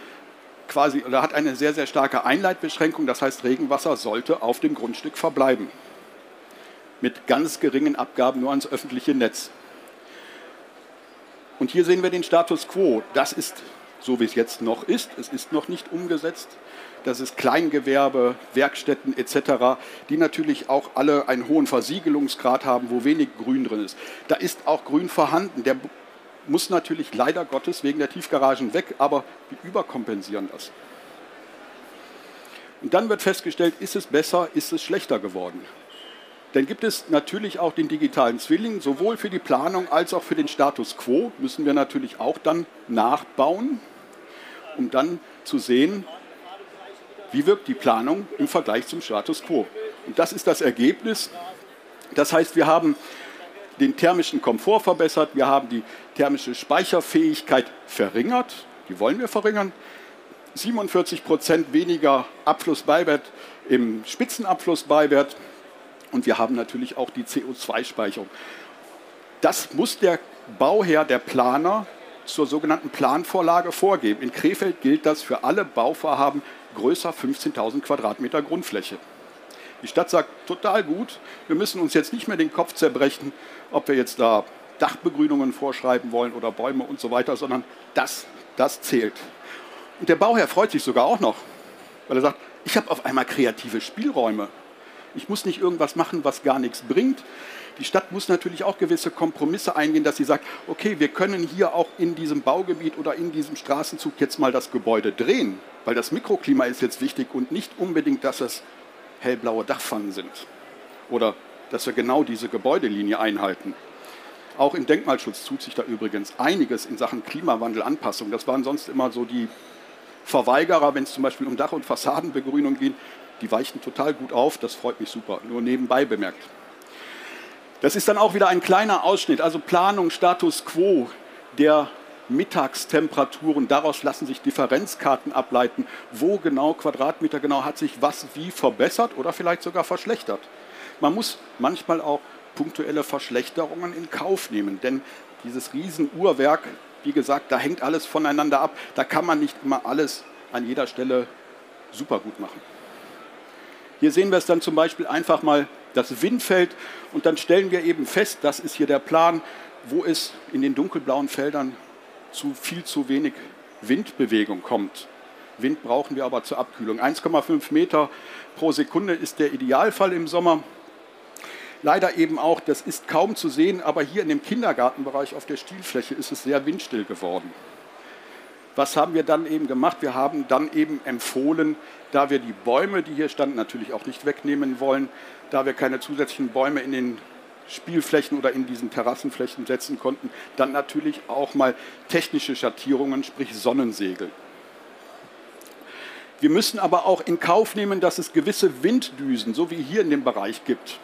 quasi oder hat eine sehr, sehr starke Einleitbeschränkung. Das heißt, Regenwasser sollte auf dem Grundstück verbleiben. Mit ganz geringen Abgaben nur ans öffentliche Netz. Und hier sehen wir den Status quo. Das ist so, wie es jetzt noch ist. Es ist noch nicht umgesetzt. Das ist Kleingewerbe, Werkstätten etc., die natürlich auch alle einen hohen Versiegelungsgrad haben, wo wenig Grün drin ist. Da ist auch Grün vorhanden. Der muss natürlich leider Gottes wegen der Tiefgaragen weg, aber wir überkompensieren das. Und dann wird festgestellt, ist es besser, ist es schlechter geworden. Dann gibt es natürlich auch den digitalen Zwilling, sowohl für die Planung als auch für den Status quo müssen wir natürlich auch dann nachbauen, um dann zu sehen, wie wirkt die Planung im Vergleich zum Status quo. Und das ist das Ergebnis. Das heißt, wir haben den thermischen Komfort verbessert, wir haben die thermische Speicherfähigkeit verringert, die wollen wir verringern, 47 Prozent weniger Abflussbeiwert im Spitzenabflussbeiwert und wir haben natürlich auch die CO2-Speicherung. Das muss der Bauherr, der Planer zur sogenannten Planvorlage vorgeben. In Krefeld gilt das für alle Bauvorhaben größer 15.000 Quadratmeter Grundfläche. Die Stadt sagt total gut, wir müssen uns jetzt nicht mehr den Kopf zerbrechen, ob wir jetzt da Dachbegrünungen vorschreiben wollen oder Bäume und so weiter, sondern das, das zählt. Und der Bauherr freut sich sogar auch noch, weil er sagt, ich habe auf einmal kreative Spielräume. Ich muss nicht irgendwas machen, was gar nichts bringt. Die Stadt muss natürlich auch gewisse Kompromisse eingehen, dass sie sagt, okay, wir können hier auch in diesem Baugebiet oder in diesem Straßenzug jetzt mal das Gebäude drehen, weil das Mikroklima ist jetzt wichtig und nicht unbedingt, dass es hellblaue Dachpfannen sind oder dass wir genau diese Gebäudelinie einhalten. Auch im Denkmalschutz tut sich da übrigens einiges in Sachen Klimawandelanpassung. Das waren sonst immer so die Verweigerer, wenn es zum Beispiel um Dach- und Fassadenbegrünung ging. Die weichen total gut auf, das freut mich super, nur nebenbei bemerkt. Das ist dann auch wieder ein kleiner Ausschnitt, also Planung, Status quo der Mittagstemperaturen. Daraus lassen sich Differenzkarten ableiten, wo genau, Quadratmeter genau, hat sich was wie verbessert oder vielleicht sogar verschlechtert. Man muss manchmal auch punktuelle Verschlechterungen in Kauf nehmen, denn dieses Riesenuhrwerk, wie gesagt, da hängt alles voneinander ab. Da kann man nicht immer alles an jeder Stelle super gut machen. Hier sehen wir es dann zum Beispiel einfach mal das Windfeld und dann stellen wir eben fest, das ist hier der Plan, wo es in den dunkelblauen Feldern zu viel zu wenig Windbewegung kommt. Wind brauchen wir aber zur Abkühlung. 1,5 Meter pro Sekunde ist der Idealfall im Sommer. Leider eben auch, das ist kaum zu sehen, aber hier in dem Kindergartenbereich auf der Stielfläche ist es sehr windstill geworden. Was haben wir dann eben gemacht? Wir haben dann eben empfohlen, da wir die Bäume, die hier standen, natürlich auch nicht wegnehmen wollen, da wir keine zusätzlichen Bäume in den Spielflächen oder in diesen Terrassenflächen setzen konnten, dann natürlich auch mal technische Schattierungen, sprich Sonnensegel. Wir müssen aber auch in Kauf nehmen, dass es gewisse Winddüsen, so wie hier in dem Bereich gibt.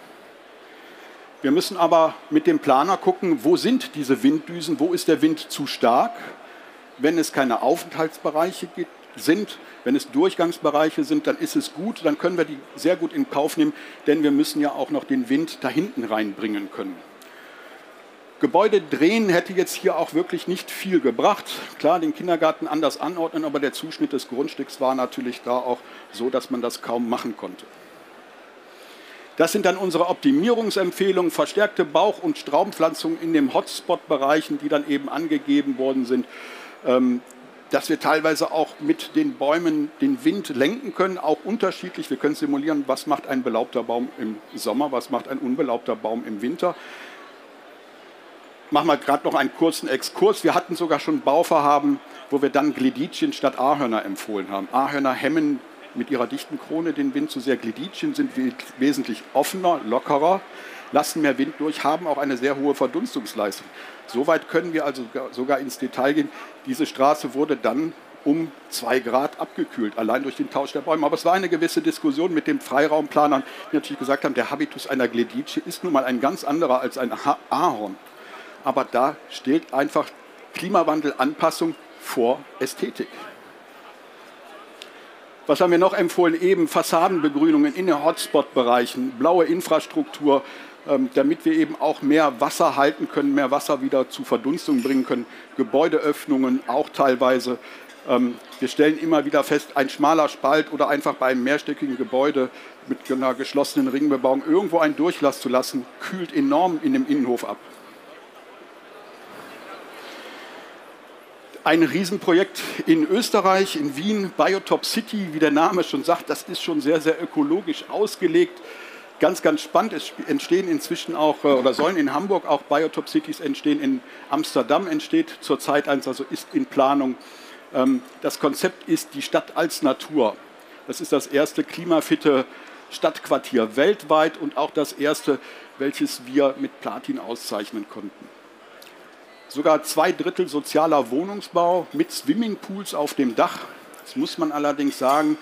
Wir müssen aber mit dem Planer gucken, wo sind diese Winddüsen, wo ist der Wind zu stark. Wenn es keine Aufenthaltsbereiche gibt, sind, wenn es Durchgangsbereiche sind, dann ist es gut, dann können wir die sehr gut in Kauf nehmen, denn wir müssen ja auch noch den Wind da hinten reinbringen können. Gebäude drehen hätte jetzt hier auch wirklich nicht viel gebracht. Klar, den Kindergarten anders anordnen, aber der Zuschnitt des Grundstücks war natürlich da auch so, dass man das kaum machen konnte. Das sind dann unsere Optimierungsempfehlungen, verstärkte Bauch- und Straumpflanzung in den Hotspot-Bereichen, die dann eben angegeben worden sind. Ähm, dass wir teilweise auch mit den Bäumen den Wind lenken können, auch unterschiedlich. Wir können simulieren, was macht ein belaubter Baum im Sommer, was macht ein unbelaubter Baum im Winter. Machen wir gerade noch einen kurzen Exkurs. Wir hatten sogar schon Bauvorhaben, wo wir dann Gleditschen statt Ahörner empfohlen haben. Ahörner hemmen mit ihrer dichten Krone den Wind zu sehr. Gleditschen sind wesentlich offener, lockerer, lassen mehr Wind durch, haben auch eine sehr hohe Verdunstungsleistung. Soweit können wir also sogar ins Detail gehen. Diese Straße wurde dann um zwei Grad abgekühlt, allein durch den Tausch der Bäume. Aber es war eine gewisse Diskussion mit den Freiraumplanern, die natürlich gesagt haben, der Habitus einer Gledice ist nun mal ein ganz anderer als ein Ahorn. Aber da steht einfach Klimawandelanpassung vor Ästhetik. Was haben wir noch empfohlen? Eben Fassadenbegrünungen in den Hotspot-Bereichen, blaue Infrastruktur, damit wir eben auch mehr Wasser halten können, mehr Wasser wieder zu Verdunstung bringen können. Gebäudeöffnungen auch teilweise. Ähm, wir stellen immer wieder fest, ein schmaler Spalt oder einfach bei einem mehrstöckigen Gebäude mit einer geschlossenen Ringbebauung irgendwo einen Durchlass zu lassen, kühlt enorm in dem Innenhof ab. Ein Riesenprojekt in Österreich, in Wien, Biotop City, wie der Name schon sagt, das ist schon sehr, sehr ökologisch ausgelegt ganz, ganz spannend. Es entstehen inzwischen auch äh, oder sollen in Hamburg auch Biotop Cities entstehen. In Amsterdam entsteht zurzeit eins, also ist in Planung. Ähm, das Konzept ist die Stadt als Natur. Das ist das erste klimafitte Stadtquartier weltweit und auch das erste, welches wir mit Platin auszeichnen konnten. Sogar zwei Drittel sozialer Wohnungsbau mit Swimmingpools auf dem Dach. Das muss man allerdings sagen,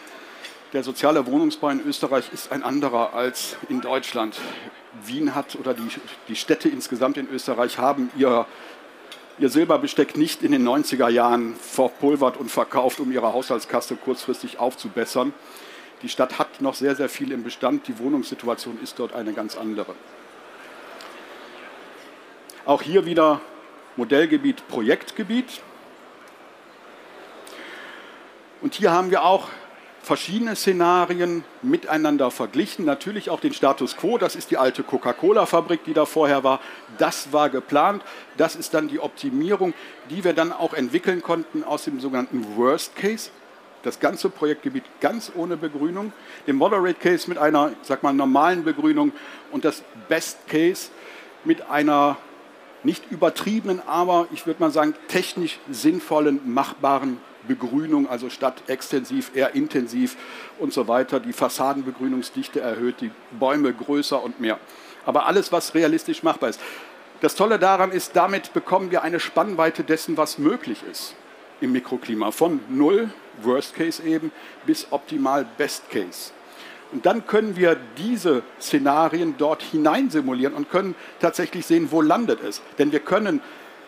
der soziale Wohnungsbau in Österreich ist ein anderer als in Deutschland. Wien hat oder die, die Städte insgesamt in Österreich haben ihr, ihr Silberbesteck nicht in den 90er Jahren verpulvert und verkauft, um ihre Haushaltskasse kurzfristig aufzubessern. Die Stadt hat noch sehr, sehr viel im Bestand. Die Wohnungssituation ist dort eine ganz andere. Auch hier wieder Modellgebiet, Projektgebiet. Und hier haben wir auch verschiedene Szenarien miteinander verglichen. Natürlich auch den Status quo, das ist die alte Coca-Cola-Fabrik, die da vorher war. Das war geplant. Das ist dann die Optimierung, die wir dann auch entwickeln konnten aus dem sogenannten Worst Case. Das ganze Projektgebiet ganz ohne Begrünung, dem Moderate Case mit einer, sag mal, normalen Begrünung und das Best Case mit einer nicht übertriebenen, aber ich würde mal sagen technisch sinnvollen, machbaren Begrünung, also statt extensiv eher intensiv und so weiter. Die Fassadenbegrünungsdichte erhöht, die Bäume größer und mehr. Aber alles, was realistisch machbar ist. Das Tolle daran ist, damit bekommen wir eine Spannweite dessen, was möglich ist im Mikroklima. Von null, Worst Case eben, bis optimal Best Case. Und dann können wir diese Szenarien dort hineinsimulieren und können tatsächlich sehen, wo landet es. Denn wir können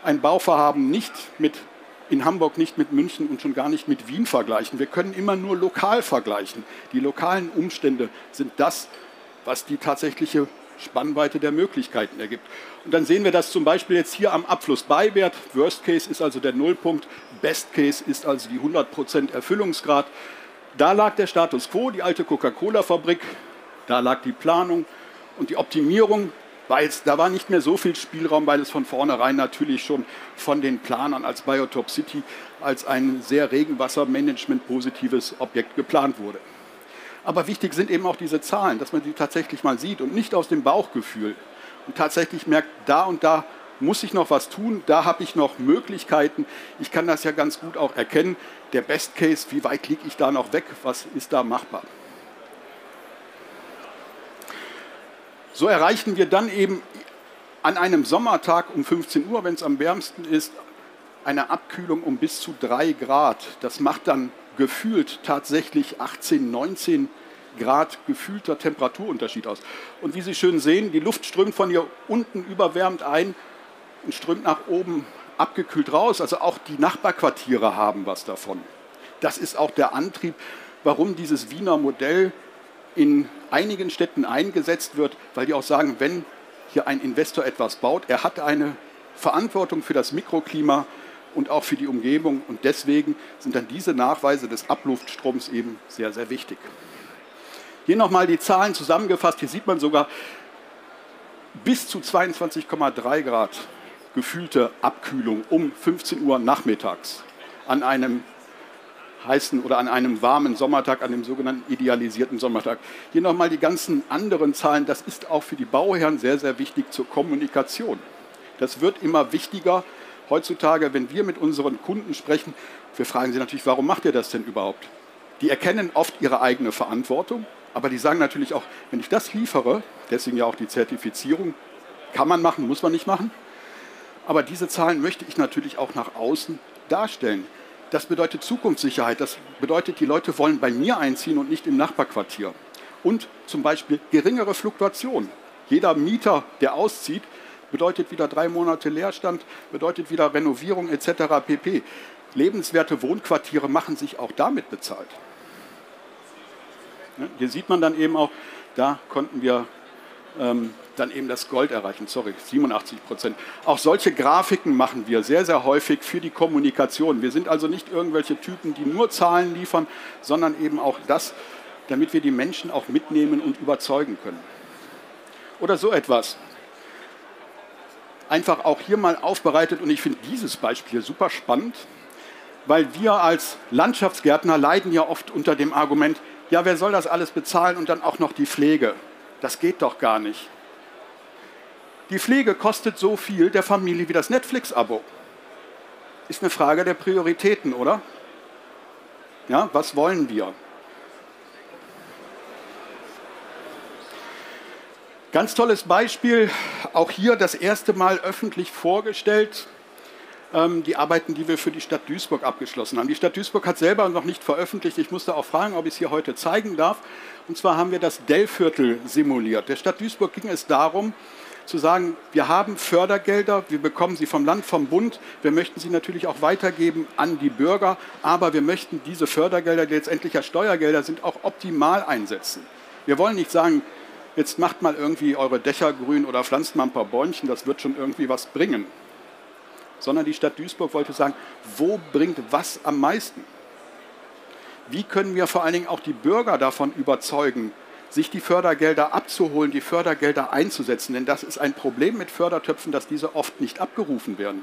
ein Bauvorhaben nicht mit in Hamburg nicht mit München und schon gar nicht mit Wien vergleichen. Wir können immer nur lokal vergleichen. Die lokalen Umstände sind das, was die tatsächliche Spannweite der Möglichkeiten ergibt. Und dann sehen wir das zum Beispiel jetzt hier am Abflussbeiwert. Worst Case ist also der Nullpunkt, Best Case ist also die 100% Erfüllungsgrad. Da lag der Status quo, die alte Coca-Cola-Fabrik, da lag die Planung und die Optimierung weil es, da war nicht mehr so viel Spielraum, weil es von vornherein natürlich schon von den Planern als Biotop City als ein sehr Regenwassermanagement-positives Objekt geplant wurde. Aber wichtig sind eben auch diese Zahlen, dass man sie tatsächlich mal sieht und nicht aus dem Bauchgefühl und tatsächlich merkt, da und da muss ich noch was tun, da habe ich noch Möglichkeiten. Ich kann das ja ganz gut auch erkennen. Der Best Case, wie weit liege ich da noch weg, was ist da machbar? So erreichen wir dann eben an einem Sommertag um 15 Uhr, wenn es am wärmsten ist, eine Abkühlung um bis zu 3 Grad. Das macht dann gefühlt tatsächlich 18, 19 Grad gefühlter Temperaturunterschied aus. Und wie Sie schön sehen, die Luft strömt von hier unten überwärmt ein und strömt nach oben abgekühlt raus. Also auch die Nachbarquartiere haben was davon. Das ist auch der Antrieb, warum dieses Wiener Modell in einigen Städten eingesetzt wird, weil die auch sagen, wenn hier ein Investor etwas baut, er hat eine Verantwortung für das Mikroklima und auch für die Umgebung. Und deswegen sind dann diese Nachweise des Abluftstroms eben sehr, sehr wichtig. Hier nochmal die Zahlen zusammengefasst. Hier sieht man sogar bis zu 22,3 Grad gefühlte Abkühlung um 15 Uhr nachmittags an einem heißen oder an einem warmen Sommertag, an dem sogenannten idealisierten Sommertag. Hier nochmal die ganzen anderen Zahlen. Das ist auch für die Bauherren sehr, sehr wichtig zur Kommunikation. Das wird immer wichtiger heutzutage, wenn wir mit unseren Kunden sprechen. Wir fragen sie natürlich, warum macht ihr das denn überhaupt? Die erkennen oft ihre eigene Verantwortung, aber die sagen natürlich auch, wenn ich das liefere, deswegen ja auch die Zertifizierung, kann man machen, muss man nicht machen. Aber diese Zahlen möchte ich natürlich auch nach außen darstellen. Das bedeutet Zukunftssicherheit. Das bedeutet, die Leute wollen bei mir einziehen und nicht im Nachbarquartier. Und zum Beispiel geringere Fluktuation. Jeder Mieter, der auszieht, bedeutet wieder drei Monate Leerstand, bedeutet wieder Renovierung etc. pp. Lebenswerte Wohnquartiere machen sich auch damit bezahlt. Hier sieht man dann eben auch, da konnten wir ähm, dann eben das Gold erreichen. Sorry, 87 Prozent. Auch solche Grafiken machen wir sehr, sehr häufig für die Kommunikation. Wir sind also nicht irgendwelche Typen, die nur Zahlen liefern, sondern eben auch das, damit wir die Menschen auch mitnehmen und überzeugen können. Oder so etwas. Einfach auch hier mal aufbereitet und ich finde dieses Beispiel super spannend, weil wir als Landschaftsgärtner leiden ja oft unter dem Argument, ja, wer soll das alles bezahlen und dann auch noch die Pflege? Das geht doch gar nicht. Die Pflege kostet so viel der Familie wie das Netflix-Abo. Ist eine Frage der Prioritäten, oder? Ja, was wollen wir? Ganz tolles Beispiel, auch hier das erste Mal öffentlich vorgestellt. Ähm, die Arbeiten, die wir für die Stadt Duisburg abgeschlossen haben. Die Stadt Duisburg hat selber noch nicht veröffentlicht. Ich musste auch fragen, ob ich es hier heute zeigen darf. Und zwar haben wir das Dellviertel simuliert. Der Stadt Duisburg ging es darum, zu sagen, wir haben Fördergelder, wir bekommen sie vom Land, vom Bund, wir möchten sie natürlich auch weitergeben an die Bürger, aber wir möchten diese Fördergelder, die letztendlich ja Steuergelder sind, auch optimal einsetzen. Wir wollen nicht sagen, jetzt macht mal irgendwie eure Dächer grün oder pflanzt mal ein paar Bäumchen, das wird schon irgendwie was bringen. Sondern die Stadt Duisburg wollte sagen, wo bringt was am meisten? Wie können wir vor allen Dingen auch die Bürger davon überzeugen, sich die Fördergelder abzuholen, die Fördergelder einzusetzen? Denn das ist ein Problem mit Fördertöpfen, dass diese oft nicht abgerufen werden.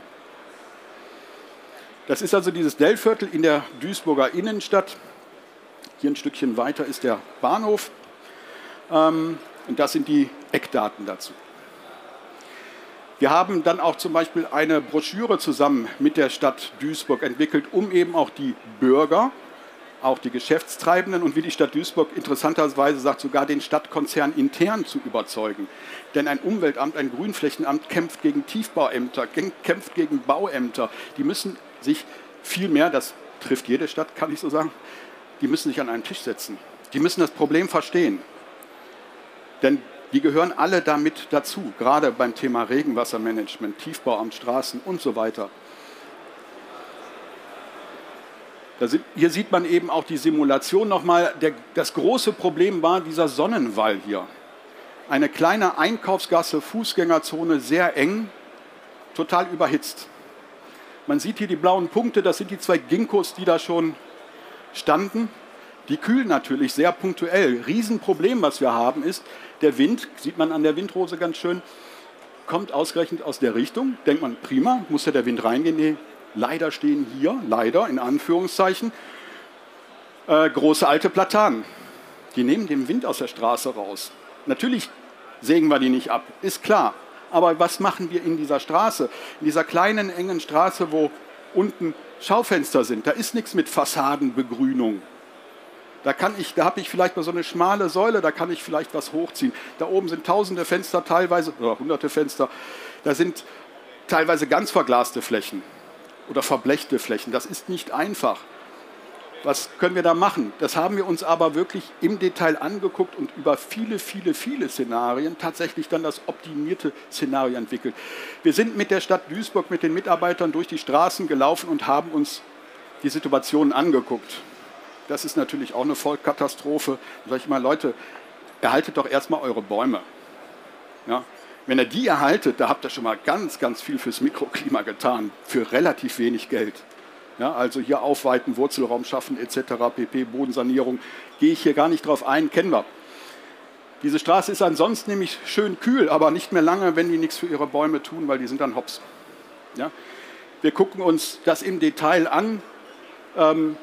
Das ist also dieses Dellviertel in der Duisburger Innenstadt. Hier ein Stückchen weiter ist der Bahnhof. Ähm, und das sind die Eckdaten dazu. Wir haben dann auch zum Beispiel eine Broschüre zusammen mit der Stadt Duisburg entwickelt, um eben auch die Bürger, auch die Geschäftstreibenden und wie die Stadt Duisburg interessanterweise sagt, sogar den Stadtkonzern intern zu überzeugen. Denn ein Umweltamt, ein Grünflächenamt kämpft gegen Tiefbauämter, kämpft gegen Bauämter. Die müssen sich viel mehr, das trifft jede Stadt, kann ich so sagen, die müssen sich an einen Tisch setzen. Die müssen das Problem verstehen. Denn die gehören alle damit dazu, gerade beim Thema Regenwassermanagement, Tiefbauamt, Straßen und so weiter. Hier sieht man eben auch die Simulation nochmal. Das große Problem war dieser Sonnenwall hier. Eine kleine Einkaufsgasse, Fußgängerzone, sehr eng, total überhitzt. Man sieht hier die blauen Punkte, das sind die zwei Ginkgos, die da schon standen. Die kühlen natürlich sehr punktuell. Riesenproblem, was wir haben, ist, der Wind, sieht man an der Windrose ganz schön, kommt ausgerechnet aus der Richtung. Denkt man, prima, muss ja der Wind reingehen? Nee, leider stehen hier, leider in Anführungszeichen, äh, große alte Platanen. Die nehmen den Wind aus der Straße raus. Natürlich sägen wir die nicht ab, ist klar. Aber was machen wir in dieser Straße? In dieser kleinen, engen Straße, wo unten Schaufenster sind. Da ist nichts mit Fassadenbegrünung. Da, kann ich, da habe ich vielleicht mal so eine schmale Säule, da kann ich vielleicht was hochziehen. Da oben sind tausende Fenster teilweise, oder hunderte Fenster. Da sind teilweise ganz verglaste Flächen oder verblechte Flächen. Das ist nicht einfach. Was können wir da machen? Das haben wir uns aber wirklich im Detail angeguckt und über viele, viele, viele Szenarien tatsächlich dann das optimierte Szenario entwickelt. Wir sind mit der Stadt Duisburg, mit den Mitarbeitern durch die Straßen gelaufen und haben uns die Situation angeguckt. Das ist natürlich auch eine Vollkatastrophe. Da sage ich mal, Leute, erhaltet doch erstmal eure Bäume. Ja? Wenn ihr die erhaltet, da habt ihr schon mal ganz, ganz viel fürs Mikroklima getan, für relativ wenig Geld. Ja, also hier aufweiten, Wurzelraum schaffen etc., pp, Bodensanierung, gehe ich hier gar nicht drauf ein, kennen wir. Diese Straße ist ansonsten nämlich schön kühl, aber nicht mehr lange, wenn die nichts für ihre Bäume tun, weil die sind dann hops. Ja? Wir gucken uns das im Detail an. Ähm,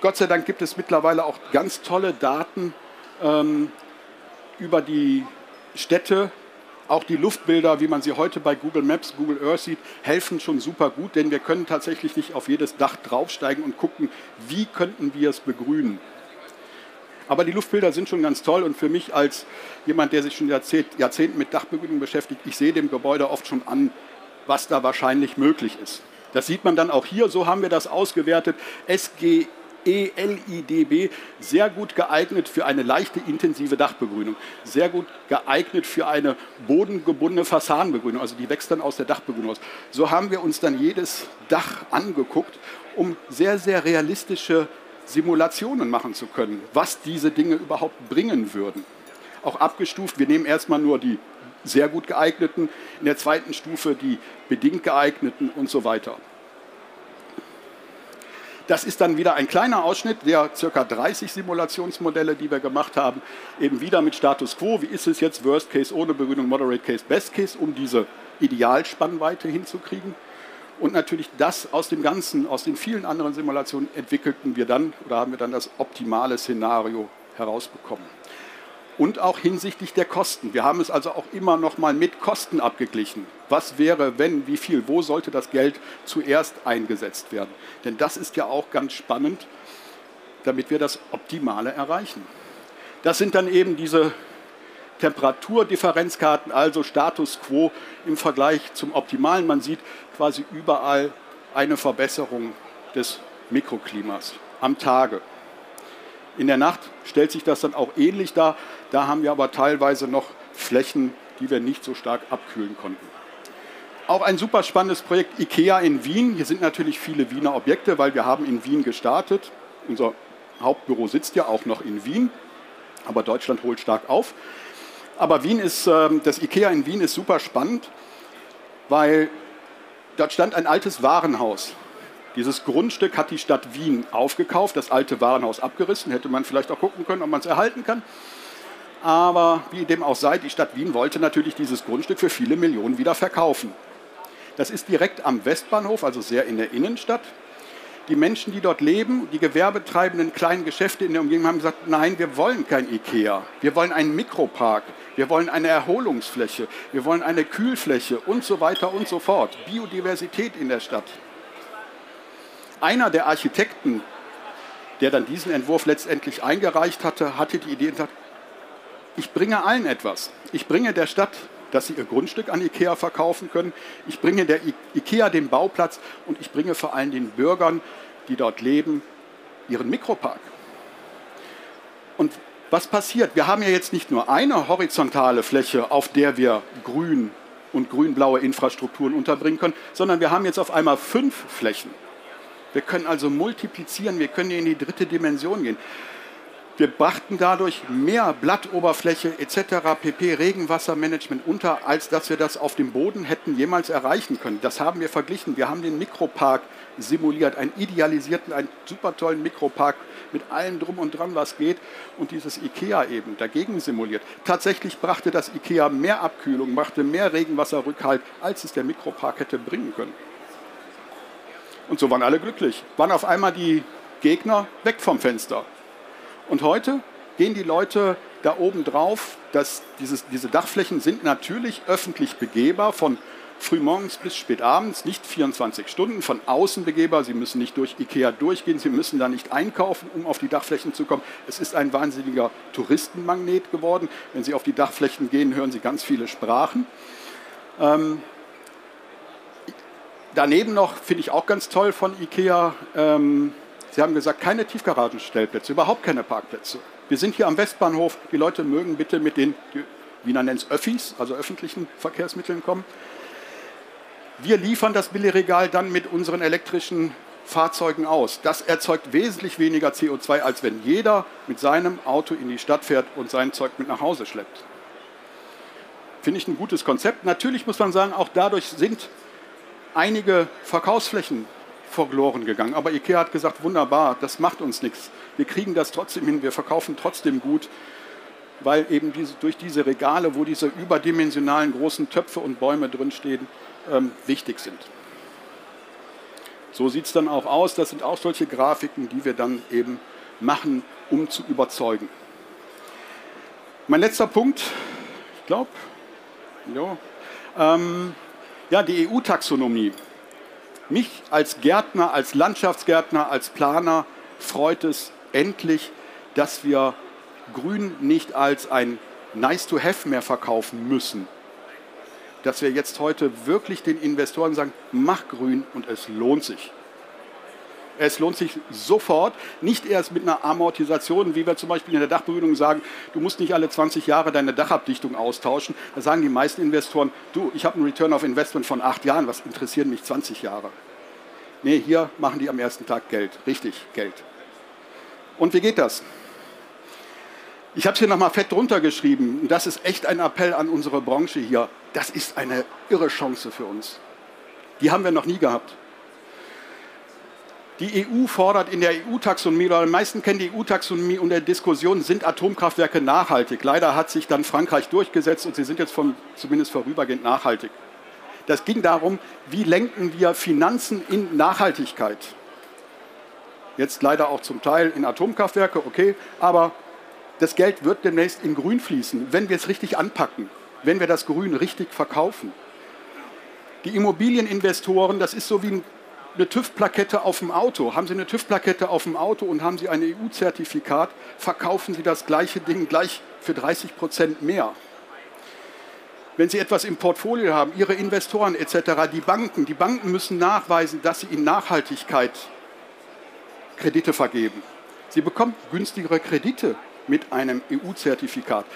Gott sei Dank gibt es mittlerweile auch ganz tolle Daten ähm, über die Städte. Auch die Luftbilder, wie man sie heute bei Google Maps, Google Earth sieht, helfen schon super gut, denn wir können tatsächlich nicht auf jedes Dach draufsteigen und gucken, wie könnten wir es begrünen. Aber die Luftbilder sind schon ganz toll und für mich als jemand, der sich schon Jahrzehnten mit Dachbegrünung beschäftigt, ich sehe dem Gebäude oft schon an, was da wahrscheinlich möglich ist. Das sieht man dann auch hier, so haben wir das ausgewertet. SG ELIDB, sehr gut geeignet für eine leichte intensive Dachbegrünung, sehr gut geeignet für eine bodengebundene Fassadenbegrünung, also die wächst dann aus der Dachbegrünung aus. So haben wir uns dann jedes Dach angeguckt, um sehr, sehr realistische Simulationen machen zu können, was diese Dinge überhaupt bringen würden. Auch abgestuft, wir nehmen erstmal nur die sehr gut geeigneten, in der zweiten Stufe die bedingt geeigneten und so weiter. Das ist dann wieder ein kleiner Ausschnitt der ca. 30 Simulationsmodelle, die wir gemacht haben, eben wieder mit Status Quo. Wie ist es jetzt Worst Case ohne Begrünung, Moderate Case, Best Case, um diese Idealspannweite hinzukriegen? Und natürlich das aus dem Ganzen, aus den vielen anderen Simulationen entwickelten wir dann oder haben wir dann das optimale Szenario herausbekommen und auch hinsichtlich der Kosten. Wir haben es also auch immer noch mal mit Kosten abgeglichen. Was wäre, wenn, wie viel, wo sollte das Geld zuerst eingesetzt werden? Denn das ist ja auch ganz spannend, damit wir das Optimale erreichen. Das sind dann eben diese Temperaturdifferenzkarten, also Status quo im Vergleich zum Optimalen. Man sieht quasi überall eine Verbesserung des Mikroklimas am Tage. In der Nacht stellt sich das dann auch ähnlich dar. Da haben wir aber teilweise noch Flächen, die wir nicht so stark abkühlen konnten. Auch ein super spannendes Projekt IKEA in Wien. Hier sind natürlich viele Wiener Objekte, weil wir haben in Wien gestartet. Unser Hauptbüro sitzt ja auch noch in Wien, aber Deutschland holt stark auf. Aber Wien ist, ähm, das IKEA in Wien ist super spannend, weil dort stand ein altes Warenhaus. Dieses Grundstück hat die Stadt Wien aufgekauft, das alte Warenhaus abgerissen. Hätte man vielleicht auch gucken können, ob man es erhalten kann. Aber wie dem auch sei, die Stadt Wien wollte natürlich dieses Grundstück für viele Millionen wieder verkaufen. Das ist direkt am Westbahnhof, also sehr in der Innenstadt. Die Menschen, die dort leben, die gewerbetreibenden kleinen Geschäfte in der Umgebung haben gesagt, nein, wir wollen kein Ikea. Wir wollen einen Mikropark. Wir wollen eine Erholungsfläche. Wir wollen eine Kühlfläche und so weiter und so fort. Biodiversität in der Stadt. Einer der Architekten, der dann diesen Entwurf letztendlich eingereicht hatte, hatte die Idee, ich bringe allen etwas. Ich bringe der Stadt, dass sie ihr Grundstück an IKEA verkaufen können. Ich bringe der IKEA den Bauplatz und ich bringe vor allem den Bürgern, die dort leben, ihren Mikropark. Und was passiert? Wir haben ja jetzt nicht nur eine horizontale Fläche, auf der wir grün und grün-blaue Infrastrukturen unterbringen können, sondern wir haben jetzt auf einmal fünf Flächen. Wir können also multiplizieren, wir können in die dritte Dimension gehen. Wir brachten dadurch mehr Blattoberfläche etc. pp. Regenwassermanagement unter, als dass wir das auf dem Boden hätten jemals erreichen können. Das haben wir verglichen. Wir haben den Mikropark simuliert, einen idealisierten, einen super tollen Mikropark mit allem drum und dran, was geht, und dieses IKEA eben dagegen simuliert. Tatsächlich brachte das IKEA mehr Abkühlung, brachte mehr Regenwasserrückhalt, als es der Mikropark hätte bringen können. Und so waren alle glücklich. Waren auf einmal die Gegner weg vom Fenster. Und heute gehen die Leute da oben drauf, dass dieses, diese Dachflächen sind natürlich öffentlich begehbar von frühmorgens bis spätabends, nicht 24 Stunden, von außen begehbar. Sie müssen nicht durch Ikea durchgehen, Sie müssen da nicht einkaufen, um auf die Dachflächen zu kommen. Es ist ein wahnsinniger Touristenmagnet geworden. Wenn Sie auf die Dachflächen gehen, hören Sie ganz viele Sprachen. Ähm, daneben noch, finde ich auch ganz toll von Ikea, ähm, Sie haben gesagt, keine Tiefgaragenstellplätze, überhaupt keine Parkplätze. Wir sind hier am Westbahnhof. Die Leute mögen bitte mit den, wie man nennt es, Öffis, also öffentlichen Verkehrsmitteln kommen. Wir liefern das Billigregal dann mit unseren elektrischen Fahrzeugen aus. Das erzeugt wesentlich weniger CO2, als wenn jeder mit seinem Auto in die Stadt fährt und sein Zeug mit nach Hause schleppt. Finde ich ein gutes Konzept. Natürlich muss man sagen, auch dadurch sind einige Verkaufsflächen verloren gegangen. Aber IKEA hat gesagt, wunderbar, das macht uns nichts. Wir kriegen das trotzdem hin, wir verkaufen trotzdem gut, weil eben diese, durch diese Regale, wo diese überdimensionalen großen Töpfe und Bäume drinstehen, ähm, wichtig sind. So sieht es dann auch aus. Das sind auch solche Grafiken, die wir dann eben machen, um zu überzeugen. Mein letzter Punkt, ich glaube, ähm, ja, die EU-Taxonomie. Mich als Gärtner, als Landschaftsgärtner, als Planer freut es endlich, dass wir Grün nicht als ein Nice-to-Have mehr verkaufen müssen. Dass wir jetzt heute wirklich den Investoren sagen, mach Grün und es lohnt sich. Es lohnt sich sofort, nicht erst mit einer Amortisation, wie wir zum Beispiel in der Dachbegrünung sagen, du musst nicht alle 20 Jahre deine Dachabdichtung austauschen. Da sagen die meisten Investoren, du, ich habe einen Return of Investment von acht Jahren, was interessieren mich 20 Jahre? Nee, hier machen die am ersten Tag Geld, richtig Geld. Und wie geht das? Ich habe es hier nochmal fett drunter geschrieben. Das ist echt ein Appell an unsere Branche hier. Das ist eine irre Chance für uns. Die haben wir noch nie gehabt. Die EU fordert in der EU-Taxonomie, oder die meisten kennen die EU-Taxonomie und der Diskussion, sind Atomkraftwerke nachhaltig. Leider hat sich dann Frankreich durchgesetzt und sie sind jetzt von, zumindest vorübergehend nachhaltig. Das ging darum, wie lenken wir Finanzen in Nachhaltigkeit. Jetzt leider auch zum Teil in Atomkraftwerke, okay, aber das Geld wird demnächst in Grün fließen, wenn wir es richtig anpacken, wenn wir das Grün richtig verkaufen. Die Immobilieninvestoren, das ist so wie ein eine TÜV-Plakette auf dem Auto. Haben Sie eine TÜV-Plakette auf dem Auto und haben Sie ein EU-Zertifikat, verkaufen Sie das gleiche Ding gleich für 30 Prozent mehr. Wenn Sie etwas im Portfolio haben, Ihre Investoren etc., die Banken, die Banken müssen nachweisen, dass sie in Nachhaltigkeit Kredite vergeben. Sie bekommen günstigere Kredite mit einem EU-Zertifikat.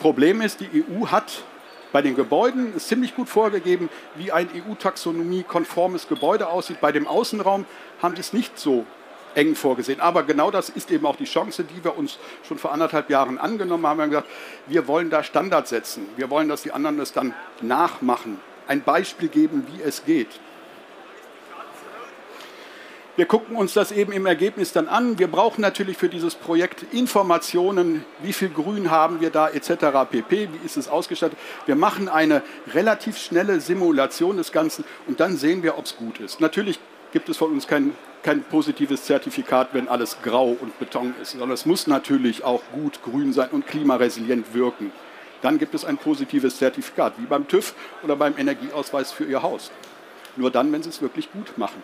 Problem ist, die EU hat bei den Gebäuden ist ziemlich gut vorgegeben, wie ein EU-Taxonomie-konformes Gebäude aussieht. Bei dem Außenraum haben sie es nicht so eng vorgesehen. Aber genau das ist eben auch die Chance, die wir uns schon vor anderthalb Jahren angenommen haben. Wir haben gesagt, wir wollen da Standards setzen. Wir wollen, dass die anderen das dann nachmachen. Ein Beispiel geben, wie es geht. Wir gucken uns das eben im Ergebnis dann an. Wir brauchen natürlich für dieses Projekt Informationen, wie viel Grün haben wir da etc. pp. Wie ist es ausgestattet? Wir machen eine relativ schnelle Simulation des Ganzen und dann sehen wir, ob es gut ist. Natürlich gibt es von uns kein, kein positives Zertifikat, wenn alles grau und Beton ist, sondern es muss natürlich auch gut grün sein und klimaresilient wirken. Dann gibt es ein positives Zertifikat, wie beim TÜV oder beim Energieausweis für Ihr Haus. Nur dann, wenn Sie es wirklich gut machen.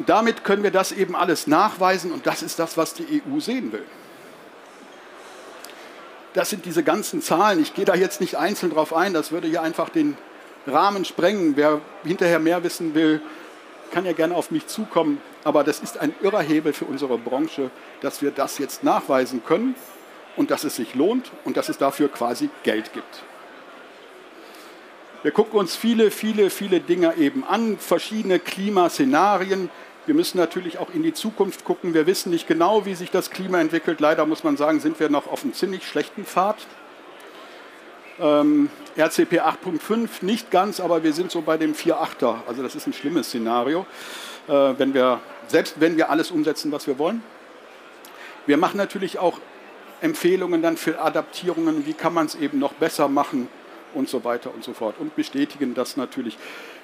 Und damit können wir das eben alles nachweisen und das ist das, was die EU sehen will. Das sind diese ganzen Zahlen. Ich gehe da jetzt nicht einzeln drauf ein, das würde hier einfach den Rahmen sprengen. Wer hinterher mehr wissen will, kann ja gerne auf mich zukommen. Aber das ist ein irrer Hebel für unsere Branche, dass wir das jetzt nachweisen können und dass es sich lohnt und dass es dafür quasi Geld gibt. Wir gucken uns viele, viele, viele Dinge eben an, verschiedene Klimaszenarien. Wir müssen natürlich auch in die Zukunft gucken. Wir wissen nicht genau, wie sich das Klima entwickelt. Leider muss man sagen, sind wir noch auf einem ziemlich schlechten Pfad. Ähm, RCP 8.5 nicht ganz, aber wir sind so bei dem 4.8er. Also das ist ein schlimmes Szenario, äh, wenn wir, selbst wenn wir alles umsetzen, was wir wollen. Wir machen natürlich auch Empfehlungen dann für Adaptierungen, wie kann man es eben noch besser machen und so weiter und so fort. Und bestätigen das natürlich.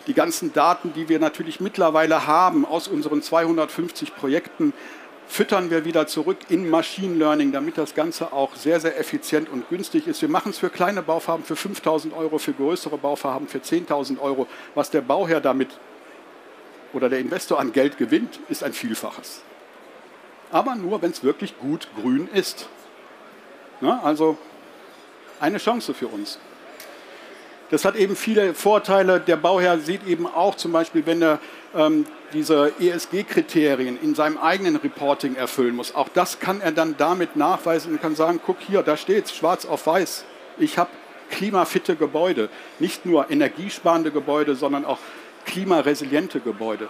Die ganzen Daten, die wir natürlich mittlerweile haben aus unseren 250 Projekten, füttern wir wieder zurück in Machine Learning, damit das Ganze auch sehr, sehr effizient und günstig ist. Wir machen es für kleine Baufarben für 5.000 Euro, für größere Baufarben für 10.000 Euro. Was der Bauherr damit oder der Investor an Geld gewinnt, ist ein Vielfaches. Aber nur, wenn es wirklich gut grün ist. Na, also eine Chance für uns. Das hat eben viele Vorteile. Der Bauherr sieht eben auch zum Beispiel, wenn er ähm, diese ESG-Kriterien in seinem eigenen Reporting erfüllen muss, auch das kann er dann damit nachweisen und kann sagen, guck hier, da steht es schwarz auf weiß. Ich habe klimafitte Gebäude, nicht nur energiesparende Gebäude, sondern auch klimaresiliente Gebäude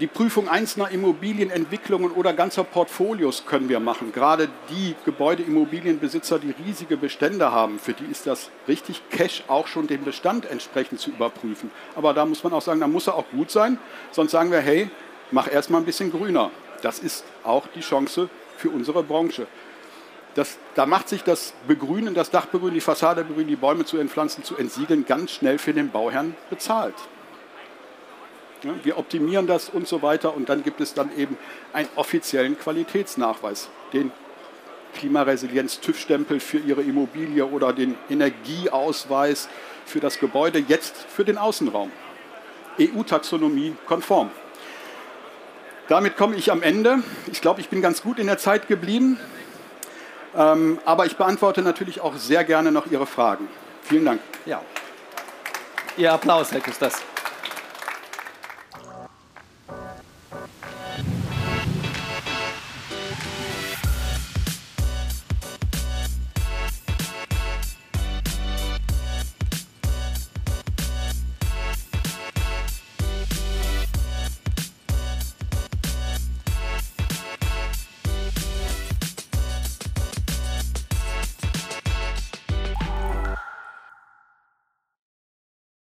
die Prüfung einzelner Immobilienentwicklungen oder ganzer Portfolios können wir machen. Gerade die Gebäudeimmobilienbesitzer, die riesige Bestände haben, für die ist das richtig, Cash auch schon den Bestand entsprechend zu überprüfen. Aber da muss man auch sagen, da muss er auch gut sein. Sonst sagen wir, hey, mach erstmal ein bisschen grüner. Das ist auch die Chance für unsere Branche. Das, da macht sich das Begrünen, das Dachbegrünen, die Fassade begrünen, die Bäume zu entpflanzen, zu entsiegeln, ganz schnell für den Bauherrn bezahlt. Wir optimieren das und so weiter und dann gibt es dann eben einen offiziellen Qualitätsnachweis, den Klimaresilienz-TÜV-Stempel für Ihre Immobilie oder den Energieausweis für das Gebäude, jetzt für den Außenraum. EU-Taxonomie konform. Damit komme ich am Ende. Ich glaube, ich bin ganz gut in der Zeit geblieben. Ähm, aber ich beantworte natürlich auch sehr gerne noch Ihre Fragen. Vielen Dank. Ja. Ihr Applaus, Herr Küsters.